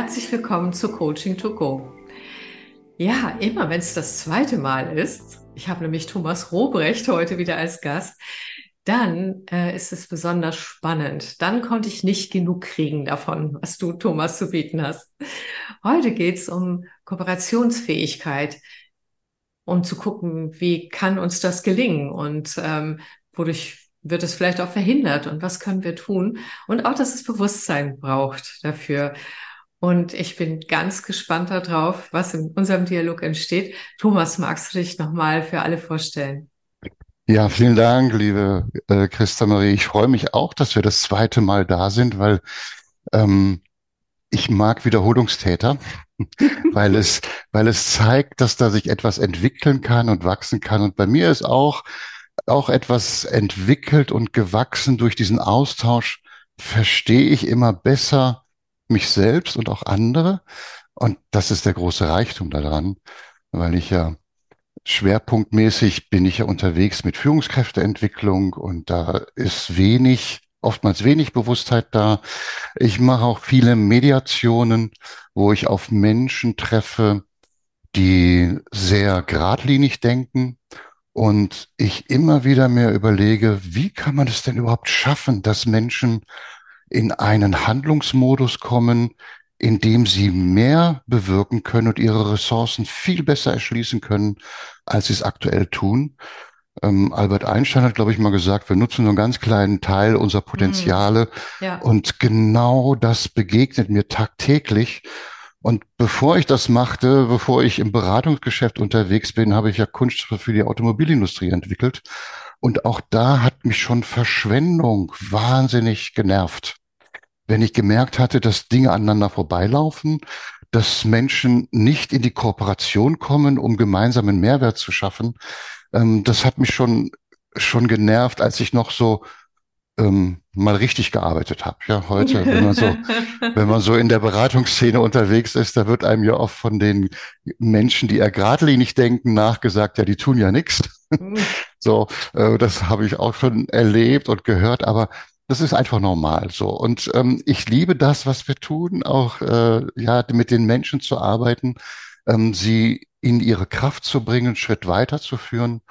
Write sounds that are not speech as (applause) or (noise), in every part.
Herzlich willkommen zu Coaching to Go. Ja, immer wenn es das zweite Mal ist, ich habe nämlich Thomas Robrecht heute wieder als Gast, dann äh, ist es besonders spannend. Dann konnte ich nicht genug kriegen davon, was du, Thomas, zu bieten hast. Heute geht es um Kooperationsfähigkeit und zu gucken, wie kann uns das gelingen und ähm, wodurch wird es vielleicht auch verhindert und was können wir tun und auch, dass es Bewusstsein braucht dafür. Und ich bin ganz gespannt darauf, was in unserem Dialog entsteht. Thomas, magst du dich nochmal für alle vorstellen? Ja, vielen Dank, liebe äh, Christa Marie. Ich freue mich auch, dass wir das zweite Mal da sind, weil ähm, ich mag Wiederholungstäter, (laughs) weil es, weil es zeigt, dass da sich etwas entwickeln kann und wachsen kann. Und bei mir ist auch, auch etwas entwickelt und gewachsen durch diesen Austausch, verstehe ich immer besser, mich selbst und auch andere. Und das ist der große Reichtum daran, weil ich ja schwerpunktmäßig bin ich ja unterwegs mit Führungskräfteentwicklung und da ist wenig, oftmals wenig Bewusstheit da. Ich mache auch viele Mediationen, wo ich auf Menschen treffe, die sehr geradlinig denken und ich immer wieder mehr überlege, wie kann man es denn überhaupt schaffen, dass Menschen in einen Handlungsmodus kommen, in dem sie mehr bewirken können und ihre Ressourcen viel besser erschließen können, als sie es aktuell tun. Ähm, Albert Einstein hat, glaube ich, mal gesagt, wir nutzen nur einen ganz kleinen Teil unserer Potenziale. Mm, ja. Und genau das begegnet mir tagtäglich. Und bevor ich das machte, bevor ich im Beratungsgeschäft unterwegs bin, habe ich ja Kunststoffe für die Automobilindustrie entwickelt. Und auch da hat mich schon Verschwendung wahnsinnig genervt wenn ich gemerkt hatte, dass Dinge aneinander vorbeilaufen, dass Menschen nicht in die Kooperation kommen, um gemeinsamen Mehrwert zu schaffen, ähm, das hat mich schon schon genervt, als ich noch so ähm, mal richtig gearbeitet habe. Ja, heute, wenn man so, (laughs) wenn man so in der Beratungsszene unterwegs ist, da wird einem ja oft von den Menschen, die eher geradlinig denken, nachgesagt, ja, die tun ja nichts. Mhm. (laughs) So, äh, das habe ich auch schon erlebt und gehört, aber das ist einfach normal so. Und ähm, ich liebe das, was wir tun, auch äh, ja mit den Menschen zu arbeiten, ähm, sie in ihre Kraft zu bringen, einen Schritt weiter zu führen.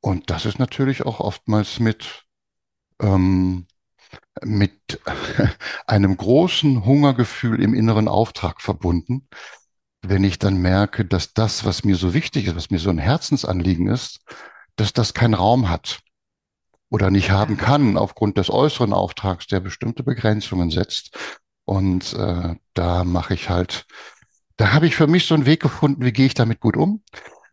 Und das ist natürlich auch oftmals mit ähm, mit (laughs) einem großen Hungergefühl im inneren Auftrag verbunden, wenn ich dann merke, dass das, was mir so wichtig ist, was mir so ein Herzensanliegen ist, dass das keinen Raum hat oder nicht haben kann aufgrund des äußeren Auftrags, der bestimmte Begrenzungen setzt. Und äh, da mache ich halt, da habe ich für mich so einen Weg gefunden, wie gehe ich damit gut um,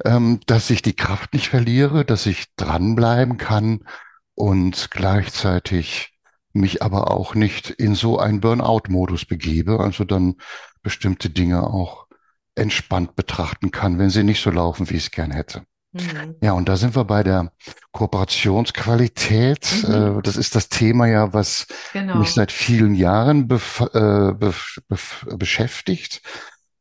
ähm, dass ich die Kraft nicht verliere, dass ich dranbleiben kann und gleichzeitig mich aber auch nicht in so einen Burnout-Modus begebe, also dann bestimmte Dinge auch entspannt betrachten kann, wenn sie nicht so laufen, wie ich es gern hätte. Mhm. Ja, und da sind wir bei der Kooperationsqualität. Mhm. Äh, das ist das Thema ja, was genau. mich seit vielen Jahren äh, beschäftigt.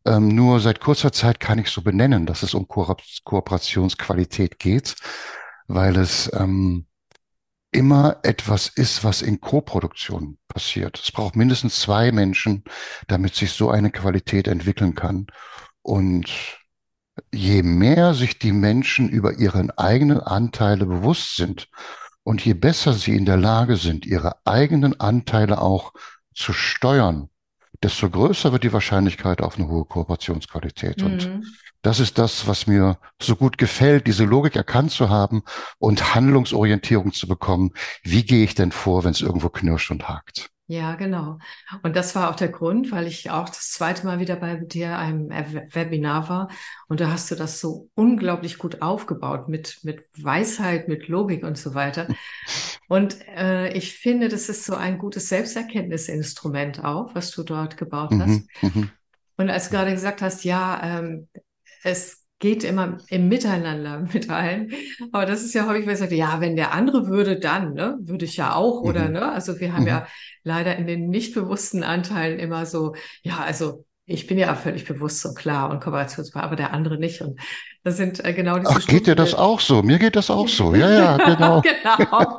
Ähm, nur seit kurzer Zeit kann ich so benennen, dass es um Ko Kooperationsqualität geht, weil es ähm, immer etwas ist, was in Koproduktion passiert. Es braucht mindestens zwei Menschen, damit sich so eine Qualität entwickeln kann. Und je mehr sich die Menschen über ihren eigenen Anteile bewusst sind und je besser sie in der Lage sind, ihre eigenen Anteile auch zu steuern, desto größer wird die Wahrscheinlichkeit auf eine hohe Kooperationsqualität. Mhm. Und das ist das, was mir so gut gefällt, diese Logik erkannt zu haben und Handlungsorientierung zu bekommen. Wie gehe ich denn vor, wenn es irgendwo knirscht und hakt? Ja, genau. Und das war auch der Grund, weil ich auch das zweite Mal wieder bei dir einem Webinar war und da hast du das so unglaublich gut aufgebaut mit, mit Weisheit, mit Logik und so weiter. Und äh, ich finde, das ist so ein gutes Selbsterkenntnisinstrument auch, was du dort gebaut hast. Mhm, mhm. und als du gerade gesagt hast, ja, ähm, es geht immer im Miteinander (laughs) mit allen. Aber das ist ja häufig, weil ich sage, ja, wenn der andere würde, dann, ne, würde ich ja auch, mhm. oder, ne? Also wir haben mhm. ja leider in den nicht bewussten Anteilen immer so, ja, also ich bin ja völlig bewusst so klar und kooperationsbar, aber der andere nicht. Und das sind äh, genau diese Ach, geht dir das auch so? Mir geht das auch so. Ja, ja, (laughs) genau. genau. (laughs)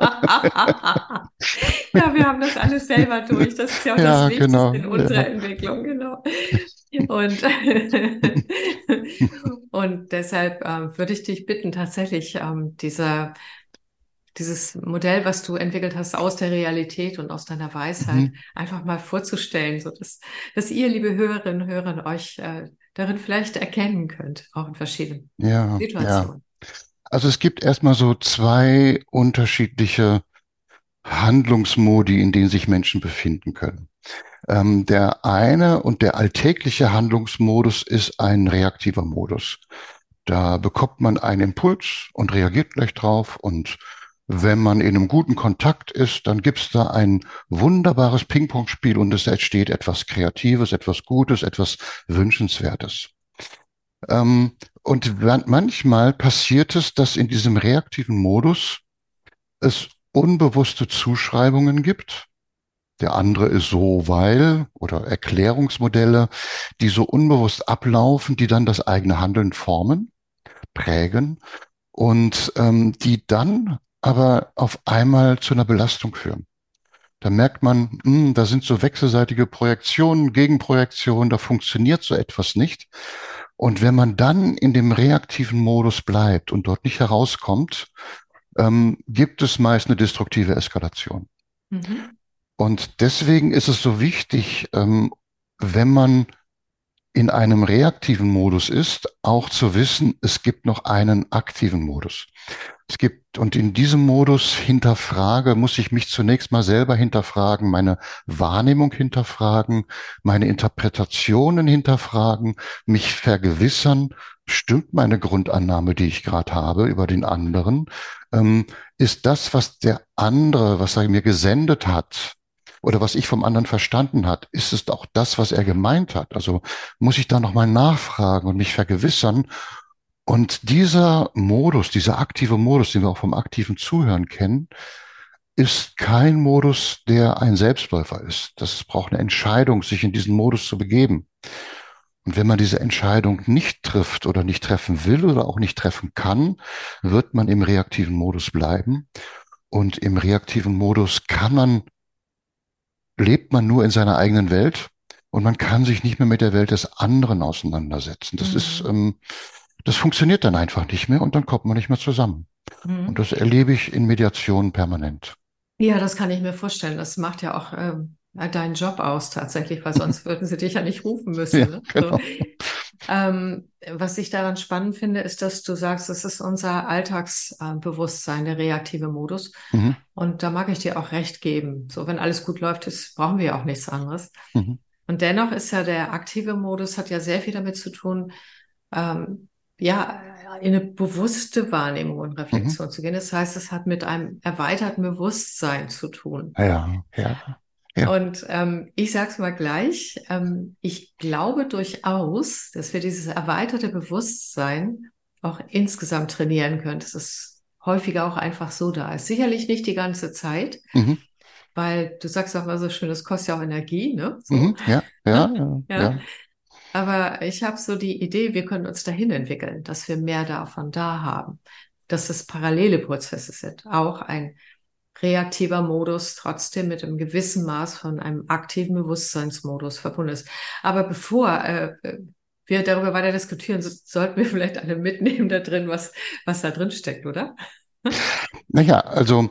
ja, wir haben das alles selber durch. Das ist ja auch Ja, das Wichtigste genau. in unserer Ja. Entwicklung, genau. Und, (laughs) und deshalb ähm, würde ich dich bitten, tatsächlich ähm, dieser, dieses Modell, was du entwickelt hast aus der Realität und aus deiner Weisheit, Mhm. einfach mal vorzustellen, so dass, dass ihr, liebe Hörerinnen und Hörer, euch äh, darin vielleicht erkennen könnt, auch in verschiedenen Ja, ja. Situationen. Also es gibt erstmal so zwei unterschiedliche Handlungsmodi, in denen sich Menschen befinden können. Ähm, der eine und der alltägliche Handlungsmodus ist ein reaktiver Modus. Da bekommt man einen Impuls und reagiert gleich drauf. Und wenn man in einem guten Kontakt ist, dann gibt's da ein wunderbares Ping-Pong-Spiel und es entsteht etwas Kreatives, etwas Gutes, etwas Wünschenswertes. Ähm, und man- manchmal passiert es, dass in diesem reaktiven Modus es unbewusste Zuschreibungen gibt. Der andere ist so, weil oder Erklärungsmodelle, die so unbewusst ablaufen, die dann das eigene Handeln formen, prägen und ähm, die dann aber auf einmal zu einer Belastung führen. Da merkt man, hm, da sind so wechselseitige Projektionen, Gegenprojektionen, da funktioniert so etwas nicht. Und wenn man dann in dem reaktiven Modus bleibt und dort nicht herauskommt, ähm, gibt es meist eine destruktive Eskalation. Mhm. Und deswegen ist es so wichtig, ähm, wenn man in einem reaktiven Modus ist, auch zu wissen, es gibt noch einen aktiven Modus. Es gibt, und in diesem Modus hinterfrage, muss ich mich zunächst mal selber hinterfragen, meine Wahrnehmung hinterfragen, meine Interpretationen hinterfragen, mich vergewissern, stimmt meine Grundannahme, die ich gerade habe über den anderen? Ähm, ist das, was der andere, was er mir gesendet hat, oder was ich vom anderen verstanden hat, ist es auch das, was er gemeint hat? Also muss ich da nochmal nachfragen und mich vergewissern. Und dieser Modus, dieser aktive Modus, den wir auch vom aktiven Zuhören kennen, ist kein Modus, der ein Selbstläufer ist. Das braucht eine Entscheidung, sich in diesen Modus zu begeben. Und wenn man diese Entscheidung nicht trifft oder nicht treffen will oder auch nicht treffen kann, wird man im reaktiven Modus bleiben. Und im reaktiven Modus kann man lebt man nur in seiner eigenen Welt und man kann sich nicht mehr mit der Welt des anderen auseinandersetzen. Das Mhm. ist, ähm, das funktioniert dann einfach nicht mehr und dann kommt man nicht mehr zusammen. Mhm. Und das erlebe ich in Mediationen permanent. Ja, das kann ich mir vorstellen. Das macht ja auch ähm, deinen Job aus tatsächlich, weil sonst würden sie dich ja nicht rufen müssen. (laughs) Ja, Ne? genau. So. Ähm, was ich daran spannend finde, ist, dass du sagst, das ist unser Alltagsbewusstsein, der reaktive Modus. Mhm. Und da mag ich dir auch recht geben. So, wenn alles gut läuft, ist, brauchen wir ja auch nichts anderes. Mhm. Und dennoch ist ja der aktive Modus, hat ja sehr viel damit zu tun, ähm, ja, in eine bewusste Wahrnehmung und Reflexion zu gehen. Das heißt, es hat mit einem erweiterten Bewusstsein zu tun. Ja, ja. Ja. Und ähm, ich sage es mal gleich, ähm, ich glaube durchaus, dass wir dieses erweiterte Bewusstsein auch insgesamt trainieren können, dass es häufiger auch einfach so da ist. Sicherlich nicht die ganze Zeit, Mhm. weil du sagst auch mal so schön, das kostet ja auch Energie, ne? So. Mhm. Ja, ja, ja, Ja. ja. Aber ich habe so die Idee, wir können uns dahin entwickeln, dass wir mehr davon da haben, dass es parallele Prozesse sind, auch ein reaktiver Modus trotzdem mit einem gewissen Maß von einem aktiven Bewusstseinsmodus verbunden ist. Aber bevor äh, wir darüber weiter diskutieren, so, sollten wir vielleicht alle mitnehmen da drin, was, was da drin steckt, oder? Naja, also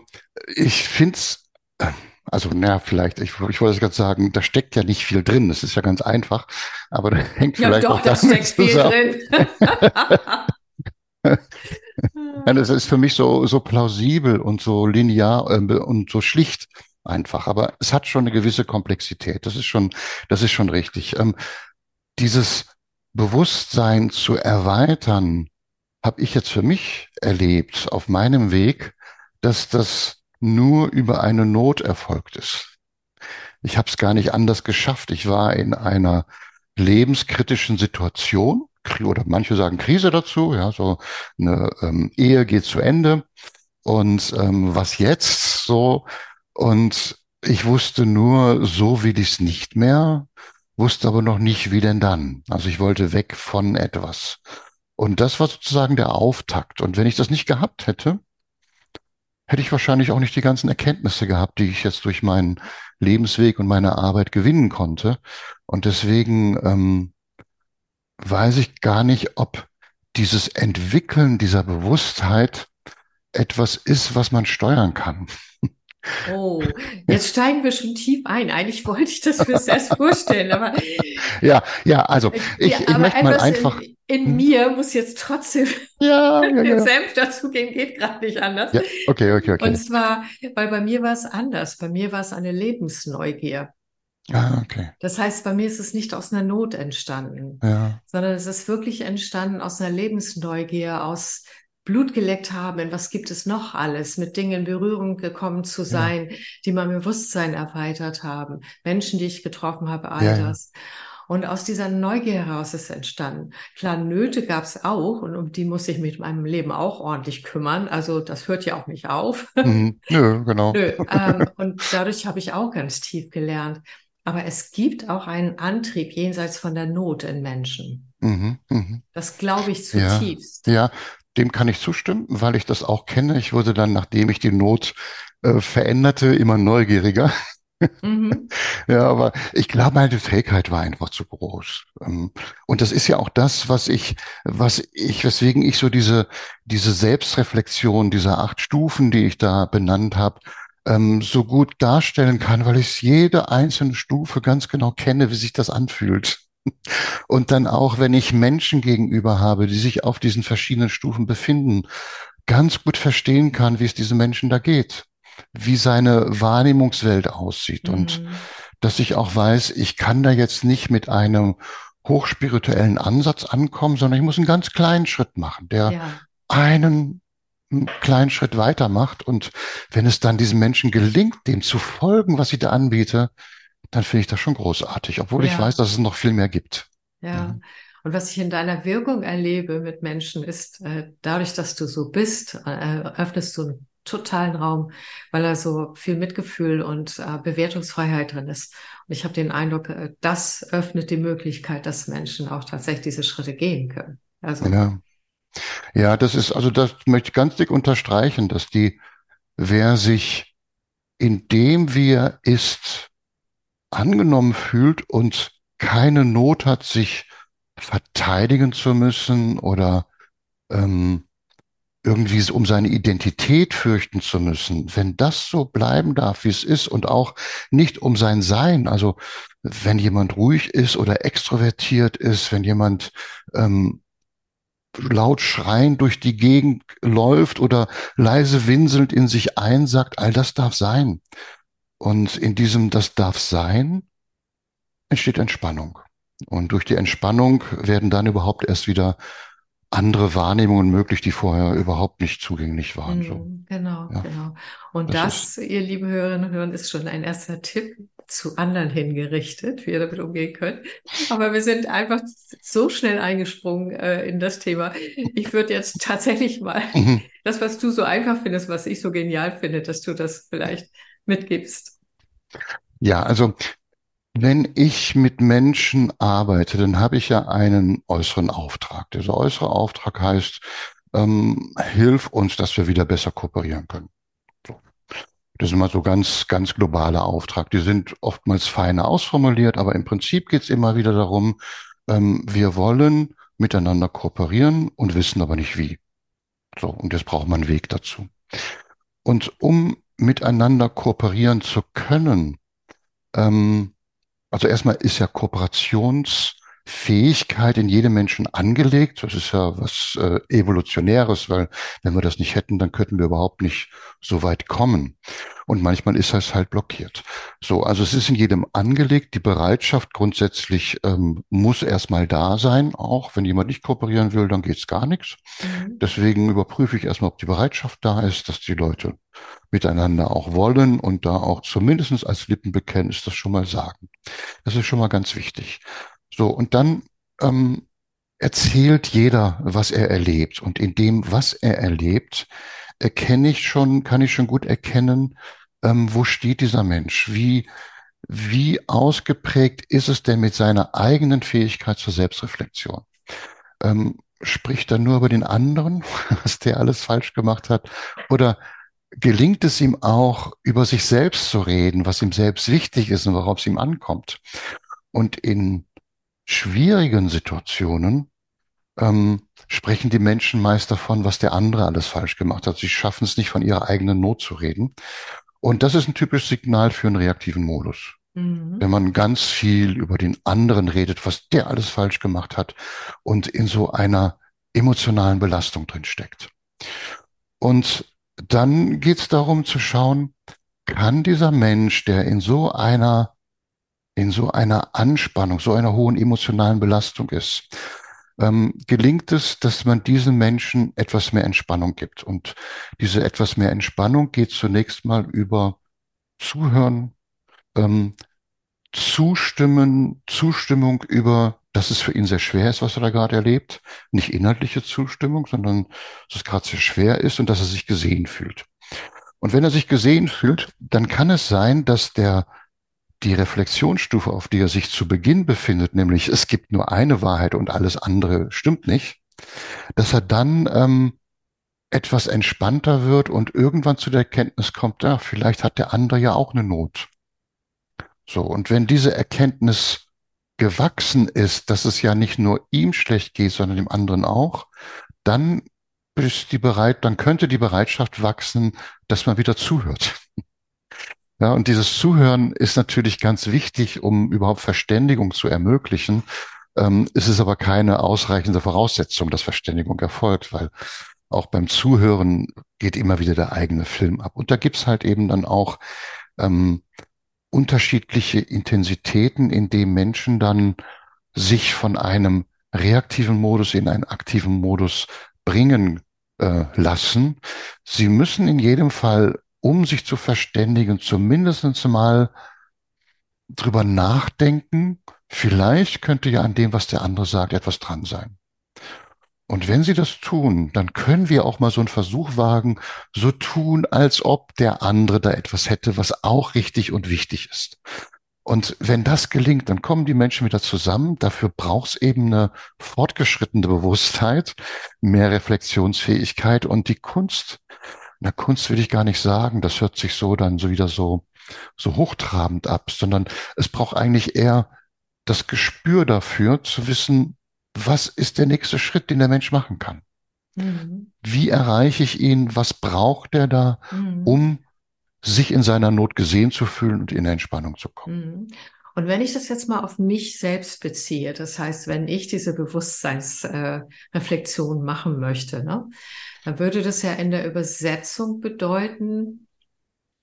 ich find's, äh, also naja, vielleicht, ich, ich wollte es gerade sagen, da steckt ja nicht viel drin, das ist ja ganz einfach, aber da hängt Ja, vielleicht doch, auch da steckt viel zusammen. drin. (laughs) (laughs) Ja, das ist für mich so, so plausibel und so linear äh, und so schlicht einfach. Aber es hat schon eine gewisse Komplexität. Das ist schon, das ist schon richtig. Ähm, dieses Bewusstsein zu erweitern, habe ich jetzt für mich erlebt auf meinem Weg, dass das nur über eine Not erfolgt ist. Ich habe es gar nicht anders geschafft. Ich war in einer lebenskritischen Situation, oder manche sagen Krise dazu, ja, so eine ähm, Ehe geht zu Ende und ähm, was jetzt so und ich wusste nur, so will ich es nicht mehr wusste aber noch nicht, wie denn dann. Also ich wollte weg von etwas. Und das war sozusagen der Auftakt. Und wenn ich das nicht gehabt hätte, hätte ich wahrscheinlich auch nicht die ganzen Erkenntnisse gehabt, die ich jetzt durch meinen Lebensweg und meine Arbeit gewinnen konnte. Und deswegen ähm, weiß ich gar nicht, ob dieses Entwickeln dieser Bewusstheit etwas ist, was man steuern kann. Oh, jetzt steigen wir schon tief ein. Eigentlich wollte ich das mir erst vorstellen, aber ja, ja, also ich, ja, ich möchte mal einfach. In, in hm? mir muss jetzt trotzdem ja, ja, ja. (laughs) Senf dazugehen, geht gerade nicht anders. Ja, okay, okay, okay. Und zwar, weil bei mir war es anders. Bei mir war es eine Lebensneugier. Ah, okay. Das heißt, bei mir ist es nicht aus einer Not entstanden, ja. sondern es ist wirklich entstanden aus einer Lebensneugier, aus Blut geleckt haben, in was gibt es noch alles, mit Dingen in Berührung gekommen zu sein, ja. die mein Bewusstsein erweitert haben, Menschen, die ich getroffen habe, all ja, das. Und aus dieser Neugier heraus ist entstanden. Klar, Nöte gab es auch und um die muss ich mit meinem Leben auch ordentlich kümmern. Also das hört ja auch nicht auf. Mhm. Nö, genau. (laughs) Nö. Ähm, (laughs) und dadurch habe ich auch ganz tief gelernt. Aber es gibt auch einen Antrieb jenseits von der Not in Menschen. Mhm, mh. Das glaube ich zutiefst. Ja, ja, dem kann ich zustimmen, weil ich das auch kenne. Ich wurde dann, nachdem ich die Not äh, veränderte, immer neugieriger. Mhm. (laughs) Ja, aber ich glaube, meine Fähigkeit war einfach zu groß. Ähm, und das ist ja auch das, was ich, was ich, weswegen ich so diese, diese Selbstreflexion dieser acht Stufen, die ich da benannt habe, ähm, so gut darstellen kann, weil ich jede einzelne Stufe ganz genau kenne, wie sich das anfühlt. (laughs) Und dann auch, wenn ich Menschen gegenüber habe, die sich auf diesen verschiedenen Stufen befinden, ganz gut verstehen kann, wie es diesen Menschen da geht, wie seine Wahrnehmungswelt aussieht mhm. und dass ich auch weiß, ich kann da jetzt nicht mit einem hochspirituellen Ansatz ankommen, sondern ich muss einen ganz kleinen Schritt machen, der ja. einen kleinen Schritt weiter macht. Und wenn es dann diesen Menschen gelingt, dem zu folgen, was ich da anbiete, dann finde ich das schon großartig, obwohl ja. ich weiß, dass es noch viel mehr gibt. Ja. Mhm. Und was ich in deiner Wirkung erlebe mit Menschen ist, äh, dadurch, dass du so bist, äh, öffnest du einen totalen Raum, weil da so viel Mitgefühl und äh, Bewertungsfreiheit drin ist. Und ich habe den Eindruck, äh, das öffnet die Möglichkeit, dass Menschen auch tatsächlich diese Schritte gehen können. Also, ja. Ja, das ist, also das möchte ich ganz dick unterstreichen, dass die, wer sich in dem, wie er ist, angenommen fühlt und keine Not hat, sich verteidigen zu müssen oder ähm, irgendwie um seine Identität fürchten zu müssen, wenn das so bleiben darf, wie es ist und auch nicht um sein Sein, also wenn jemand ruhig ist oder extrovertiert ist, wenn jemand ähm, laut schreiend durch die Gegend läuft oder leise winselnd in sich einsagt, all das darf sein. Und in diesem Das darf sein entsteht Entspannung. Und durch die Entspannung werden dann überhaupt erst wieder andere Wahrnehmungen möglich, die vorher überhaupt nicht zugänglich waren. So. Mhm, genau, ja. genau. Und das, das ihr lieben Hörerinnen und Hörer, ist schon ein erster Tipp zu anderen hingerichtet, wie ihr damit umgehen könnt. Aber wir sind einfach so schnell eingesprungen äh, in das Thema. Ich würde jetzt tatsächlich mal (laughs) mhm. das, was du so einfach findest, was ich so genial finde, dass du das vielleicht mitgibst. Ja, also wenn ich mit Menschen arbeite, dann habe ich ja einen äußeren Auftrag. Dieser äußere Auftrag heißt, ähm, hilf uns, dass wir wieder besser kooperieren können. Das ist immer so ganz, ganz globaler Auftrag. Die sind oftmals feiner ausformuliert, aber im Prinzip geht es immer wieder darum, ähm, wir wollen miteinander kooperieren und wissen aber nicht wie. So, und jetzt braucht man einen Weg dazu. Und um miteinander kooperieren zu können, ähm, also erstmal ist ja Kooperationsfähigkeit in jedem Menschen angelegt. Das ist ja was äh, Evolutionäres, weil wenn wir das nicht hätten, dann könnten wir überhaupt nicht so weit kommen. Und manchmal ist das halt blockiert. So, also es ist in jedem angelegt. Die Bereitschaft grundsätzlich ähm, muss erstmal da sein. Auch wenn jemand nicht kooperieren will, dann geht's gar nichts. Mhm. Deswegen überprüfe ich erstmal, ob die Bereitschaft da ist, dass die Leute miteinander auch wollen und da auch zumindestens als Lippenbekenntnis das schon mal sagen. Das ist schon mal ganz wichtig. So, und dann ähm, erzählt jeder, was er erlebt. Und in dem, was er erlebt, erkenne ich schon, kann ich schon gut erkennen, ähm, wo steht dieser Mensch? Wie, wie ausgeprägt ist es denn mit seiner eigenen Fähigkeit zur Selbstreflexion? Ähm, spricht er nur über den anderen, (laughs) was der alles falsch gemacht hat? Oder gelingt es ihm auch, über sich selbst zu reden, was ihm selbst wichtig ist und worauf es ihm ankommt? Und in schwierigen Situationen ähm, sprechen die Menschen meist davon, was der andere alles falsch gemacht hat. Sie schaffen es nicht, von ihrer eigenen Not zu reden. Und das ist ein typisches Signal für einen reaktiven Modus. Mhm. Wenn man ganz viel über den anderen redet, was der alles falsch gemacht hat und in so einer emotionalen Belastung drin steckt. Und dann geht es darum zu schauen, kann dieser Mensch, der in so einer in so einer Anspannung, so einer hohen emotionalen Belastung ist, ähm, gelingt es, dass man diesen Menschen etwas mehr Entspannung gibt. Und diese etwas mehr Entspannung geht zunächst mal über Zuhören, ähm, Zustimmen, Zustimmung über, dass es für ihn sehr schwer ist, was er da gerade erlebt. Nicht inhaltliche Zustimmung, sondern dass es gerade sehr schwer ist und dass er sich gesehen fühlt. Und wenn er sich gesehen fühlt, dann kann es sein, dass der die Reflexionsstufe, auf die er sich zu Beginn befindet, nämlich es gibt nur eine Wahrheit und alles andere stimmt nicht, dass er dann ähm, etwas entspannter wird und irgendwann zu der Erkenntnis kommt, ja, vielleicht hat der andere ja auch eine Not. So, und wenn diese Erkenntnis gewachsen ist, dass es ja nicht nur ihm schlecht geht, sondern dem anderen auch, dann ist die bereit, dann könnte die Bereitschaft wachsen, dass man wieder zuhört. Ja, und dieses Zuhören ist natürlich ganz wichtig, um überhaupt Verständigung zu ermöglichen. Ähm, es ist aber keine ausreichende Voraussetzung, dass Verständigung erfolgt, weil auch beim Zuhören geht immer wieder der eigene Film ab. Und da gibt's halt eben dann auch ähm, unterschiedliche Intensitäten, in dem Menschen dann sich von einem reaktiven Modus in einen aktiven Modus bringen äh, lassen. Sie müssen in jedem Fall um sich zu verständigen, zumindest mal drüber nachdenken, vielleicht könnte ja an dem, was der andere sagt, etwas dran sein. Und wenn sie das tun, dann können wir auch mal so einen Versuch wagen, so tun, als ob der andere da etwas hätte, was auch richtig und wichtig ist. Und wenn das gelingt, dann kommen die Menschen wieder zusammen. Dafür braucht es eben eine fortgeschrittene Bewusstheit, mehr Reflexionsfähigkeit und die Kunst na, Kunst will ich gar nicht sagen. Das hört sich so dann so wieder so, so hochtrabend ab, sondern es braucht eigentlich eher das Gespür dafür, zu wissen, was ist der nächste Schritt, den der Mensch machen kann? Mhm. Wie erreiche ich ihn? Was braucht er da, mhm. um sich in seiner Not gesehen zu fühlen und in Entspannung zu kommen? Mhm. Und wenn ich das jetzt mal auf mich selbst beziehe, das heißt, wenn ich diese Bewusstseinsreflexion äh, machen möchte, ne, dann würde das ja in der Übersetzung bedeuten,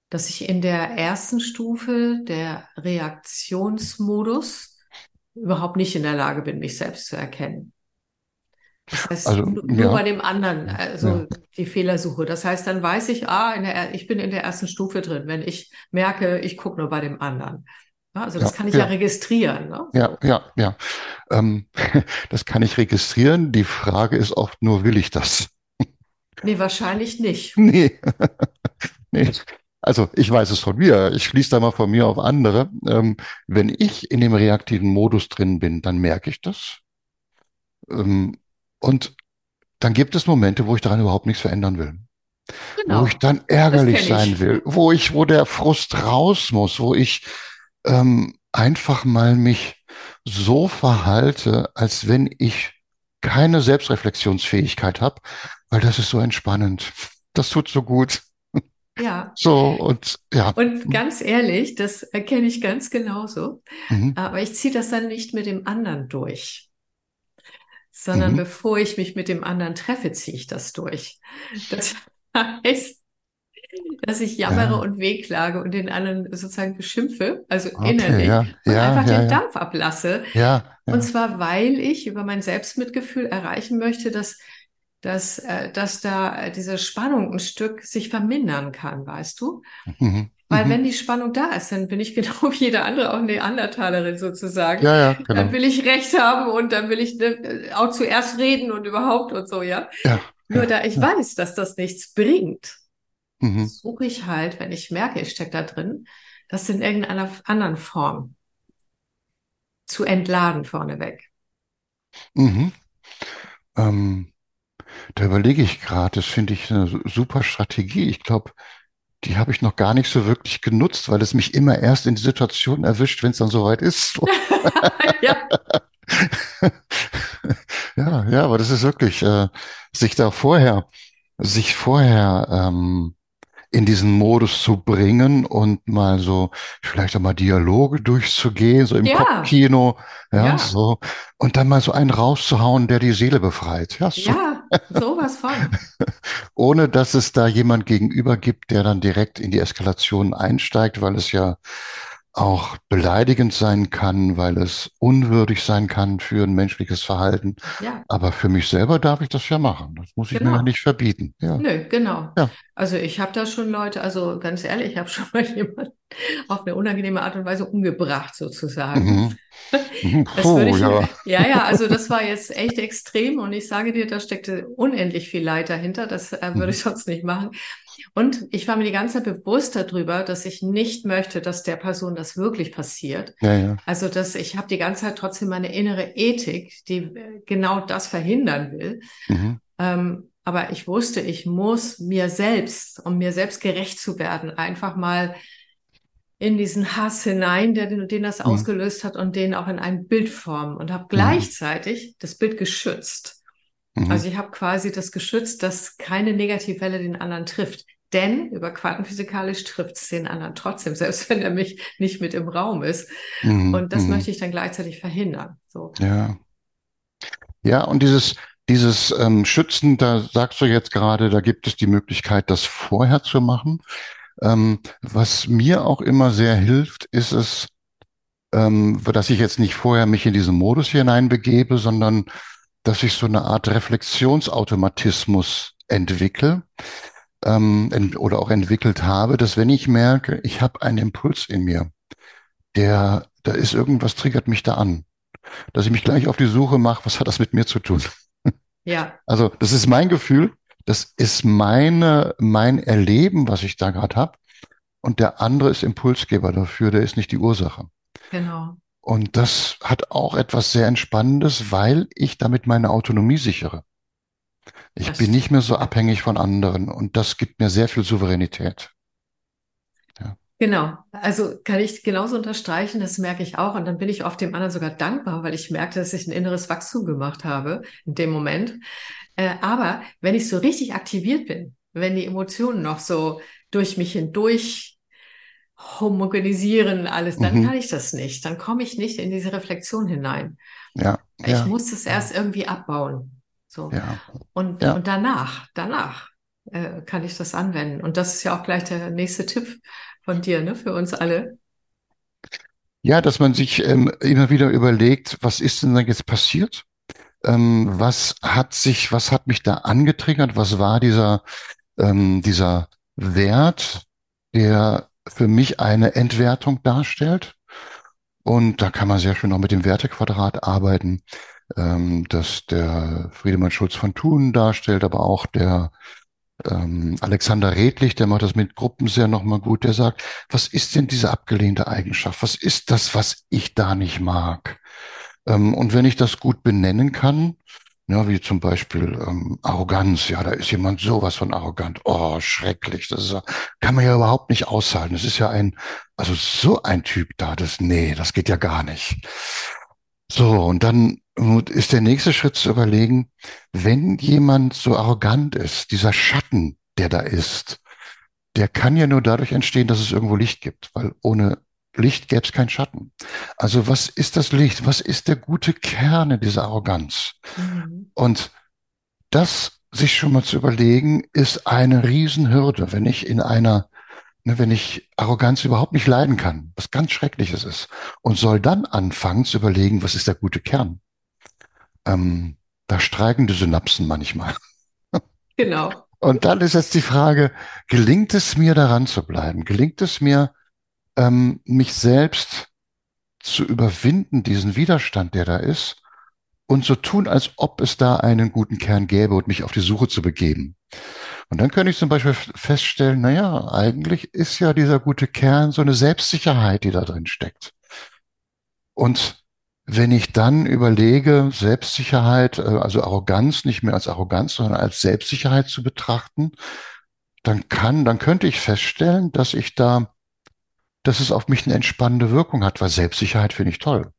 dass ich in der ersten Stufe der Reaktionsmodus überhaupt nicht in der Lage bin, mich selbst zu erkennen. Das heißt, also, nur ja. bei dem anderen, also ja. die Fehlersuche. Das heißt, dann weiß ich, ah, in der, ich bin in der ersten Stufe drin, wenn ich merke, ich gucke nur bei dem anderen. Also das ja, kann ich ja, registrieren. Ne? Ja, ja, ja. Ähm, (laughs) das kann ich registrieren. Die Frage ist oft nur, will ich das? Nee, wahrscheinlich nicht. (laughs) Nee. (laughs) nee. Also ich weiß es von mir. Ich schließe da mal von mir auf andere. Ähm, wenn ich in dem reaktiven Modus drin bin, dann merke ich das. Ähm, und dann gibt es Momente, wo ich daran überhaupt nichts verändern will. Genau. Wo ich dann ärgerlich sein will, wo ich, wo der Frust raus muss, wo ich ähm, einfach mal mich so verhalte, als wenn ich keine Selbstreflexionsfähigkeit habe, weil das ist so entspannend. Das tut so gut. Ja. So und ja. Und ganz ehrlich, das erkenne ich ganz genauso. Mhm. Aber ich ziehe das dann nicht mit dem anderen durch, sondern mhm. bevor ich mich mit dem anderen treffe, ziehe ich das durch. Das (laughs) heißt, dass ich jammere ja. und wehklage und den anderen sozusagen beschimpfe, also okay, innerlich, ja, und ja, einfach den Dampf ablasse. Und zwar, weil ich über mein Selbstmitgefühl erreichen möchte, dass, dass, äh, dass da diese Spannung ein Stück sich vermindern kann, weißt du? Mhm. Weil mhm. wenn die Spannung da ist, dann bin ich (laughs) genau wie jeder andere auch eine Neandertalerin sozusagen. Ja, ja, genau. Dann will ich Recht haben und dann will ich ne, auch zuerst reden und überhaupt und so, ja. ja Nur da ich weiß, dass das nichts bringt, mhm. suche ich halt, wenn ich merke, ich stecke da drin, das in irgendeiner anderen Form zu entladen vorneweg. Mhm. Ähm, da überlege ich gerade, das finde ich eine super Strategie. Ich glaube, die habe ich noch gar nicht so wirklich genutzt, weil es mich immer erst in die Situation erwischt, wenn es dann soweit ist. (laughs) ja. (laughs) ja, ja, aber das ist wirklich, äh, sich da vorher, sich vorher ähm, in diesen Modus zu bringen und mal so vielleicht auch mal Dialoge durchzugehen, so im Ja, Kopfkino, ja, ja, so. Und dann mal so einen rauszuhauen, der die Seele befreit, ja, so. Ja, sowas von. (laughs) ohne dass es da jemand gegenüber gibt, der dann direkt in die Eskalation einsteigt, weil es ja auch beleidigend sein kann, weil es unwürdig sein kann für ein menschliches Verhalten. Ja, Aber für mich selber darf ich das ja machen. Das muss ich mir ja genau. nicht verbieten. Ja, Nö, genau. ja. Also ich habe da schon Leute, also ganz ehrlich, ich habe schon mal (laughs) jemanden auf eine unangenehme Art und Weise umgebracht, sozusagen. Mhm. Mhm. Das würde Puh, ich, ja. ja, ja, also das war jetzt echt extrem und ich sage dir, da steckte unendlich viel Leid dahinter. Das äh, würde Mhm. ich sonst nicht machen. Und ich war mir die ganze Zeit bewusst darüber, dass ich nicht möchte, dass der Person das wirklich passiert. Ja, ja. Also, dass ich habe die ganze Zeit trotzdem meine innere Ethik, die äh, genau das verhindern will. Mhm. Ähm, aber ich wusste, ich muss mir selbst, um mir selbst gerecht zu werden, einfach mal in diesen Hass hinein, der den, den das Mhm. ausgelöst hat und den auch in ein Bild formen und habe Mhm. gleichzeitig das Bild geschützt. Mhm. Also ich habe quasi das geschützt, dass keine Negativwelle den anderen trifft. Denn über quantenphysikalisch trifft es den anderen trotzdem, (laughs) selbst wenn er mich nicht mit im Raum ist. Mhm. Und das Mhm. möchte ich dann gleichzeitig verhindern. So. Ja. Ja, und dieses, dieses ähm, Schützen, da sagst du jetzt gerade, da gibt es die Möglichkeit, das vorher zu machen. Ähm, was mir auch immer sehr hilft, ist es, ähm, dass ich jetzt nicht vorher mich in diesen Modus hineinbegebe, sondern dass ich so eine Art Reflexionsautomatismus entwickle, ähm, ent oder auch entwickelt habe, dass wenn ich merke, ich habe einen Impuls in mir, der, da ist irgendwas, triggert mich da an, dass ich mich gleich auf die Suche mache, was hat das mit mir zu tun? Ja, (laughs) Also, das ist mein Gefühl, das ist meine, mein Erleben, was ich da gerade habe. Und der andere ist Impulsgeber dafür, der ist nicht die Ursache. genau. Und das hat auch etwas sehr Entspannendes, weil ich damit meine Autonomie sichere. Ich Das bin nicht mehr so abhängig von anderen und das gibt mir sehr viel Souveränität. Ja. Genau. Also kann ich genauso unterstreichen, das merke ich auch. Und dann bin ich oft dem anderen sogar dankbar, weil ich merkte, dass ich ein inneres Wachstum gemacht habe in dem Moment. Äh, aber wenn ich so richtig aktiviert bin, wenn die Emotionen noch so durch mich hindurch homogenisieren, alles, dann Mhm. kann ich das nicht. Dann komme ich nicht in diese Reflexion hinein. Ja, Ich ja, muss es erst irgendwie abbauen. So. ja, Und, ja. und danach, danach äh, kann ich das anwenden. Und das ist ja auch gleich der nächste Tipp von dir, ne, für uns alle. Ja, dass man sich ähm, immer wieder überlegt, was ist denn da jetzt passiert? Ähm, was hat sich, was hat mich da angetriggert? Was war dieser, ähm, dieser Wert, der für mich eine Entwertung darstellt? Und da kann man sehr schön auch mit dem Wertequadrat arbeiten, ähm, das der Friedemann Schulz von Thun darstellt, aber auch der ähm, Alexander Redlich, der macht das mit Gruppen sehr nochmal gut, der sagt, was ist denn diese abgelehnte Eigenschaft? Was ist das, was ich da nicht mag? Ähm, und wenn ich das gut benennen kann, ja, wie zum Beispiel ähm, Arroganz, ja, da ist jemand sowas von arrogant. Oh, schrecklich. Das ist, kann man ja überhaupt nicht aushalten. Das ist ja ein, also so ein Typ da, das, nee, das geht ja gar nicht. So, und dann ist der nächste Schritt zu überlegen, wenn jemand so arrogant ist, dieser Schatten, der da ist, der kann ja nur dadurch entstehen, dass es irgendwo Licht gibt, weil ohne Licht gäbe es keinen Schatten. Also was ist das Licht? Was ist der gute Kern in dieser Arroganz? Mhm. Und das sich schon mal zu überlegen, ist eine Riesenhürde, wenn ich in einer, ne, wenn ich Arroganz überhaupt nicht leiden kann, was ganz Schreckliches ist, und soll dann anfangen zu überlegen, was ist der gute Kern? Ähm, da streiken die Synapsen manchmal. Genau. Und dann ist jetzt die Frage, gelingt es mir daran zu bleiben? Gelingt es mir, ähm, mich selbst zu überwinden, diesen Widerstand, der da ist, und so tun, als ob es da einen guten Kern gäbe und mich auf die Suche zu begeben. Und dann könnte ich zum Beispiel feststellen, na ja, eigentlich ist ja dieser gute Kern so eine Selbstsicherheit, die da drin steckt. Und wenn ich dann überlege, Selbstsicherheit, äh, also Arroganz nicht mehr als Arroganz, sondern als Selbstsicherheit zu betrachten, dann kann, dann könnte ich feststellen, dass ich da, dass es auf mich eine entspannende Wirkung hat, weil Selbstsicherheit finde ich toll.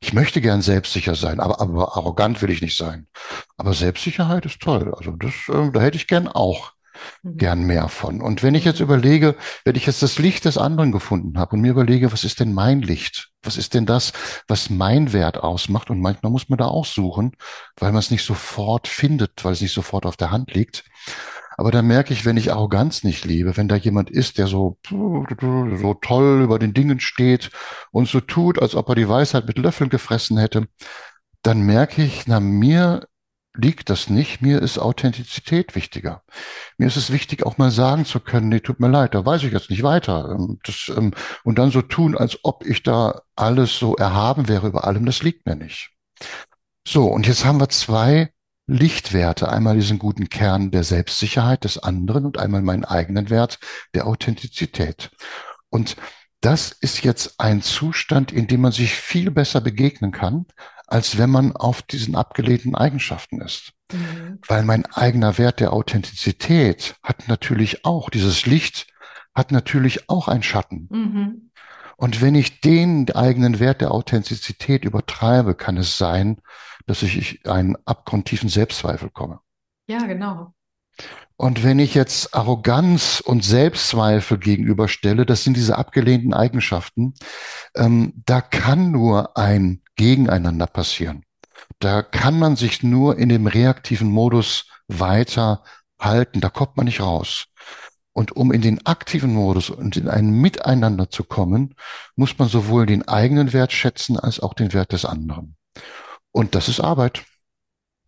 Ich möchte gern selbstsicher sein, aber, aber arrogant will ich nicht sein. Aber Selbstsicherheit ist toll. Also das, äh, da hätte ich gern auch mhm. gern mehr von. Und wenn ich jetzt mhm. überlege, wenn ich jetzt das Licht des anderen gefunden habe und mir überlege, was ist denn mein Licht? Was ist denn das, was mein Wert ausmacht? Und manchmal muss man da auch suchen, weil man es nicht sofort findet, weil es nicht sofort auf der Hand liegt. Aber da merke ich, wenn ich Arroganz nicht liebe, wenn da jemand ist, der so, so toll über den Dingen steht und so tut, als ob er die Weisheit mit Löffeln gefressen hätte, dann merke ich, na, mir liegt das nicht. Mir ist Authentizität wichtiger. Mir ist es wichtig, auch mal sagen zu können, nee, tut mir leid, da weiß ich jetzt nicht weiter. Ähm, das, ähm, und dann so tun, als ob ich da alles so erhaben wäre über allem, das liegt mir nicht. So, und jetzt haben wir zwei Lichtwerte. Einmal diesen guten Kern der Selbstsicherheit des anderen und einmal meinen eigenen Wert der Authentizität. Und das ist jetzt ein Zustand, in dem man sich viel besser begegnen kann, als wenn man auf diesen abgelehnten Eigenschaften ist. Mhm. Weil mein eigener Wert der Authentizität hat natürlich auch, dieses Licht hat natürlich auch einen Schatten. Mhm. Und wenn ich den eigenen Wert der Authentizität übertreibe, kann es sein, dass ich einen abgrundtiefen Selbstzweifel komme. Ja, genau. Und wenn ich jetzt Arroganz und Selbstzweifel gegenüberstelle, das sind diese abgelehnten Eigenschaften, ähm, da kann nur ein Gegeneinander passieren. Da kann man sich nur in dem reaktiven Modus weiter halten, da kommt man nicht raus. Und um in den aktiven Modus und in ein Miteinander zu kommen, muss man sowohl den eigenen Wert schätzen als auch den Wert des anderen. Und das ist Arbeit.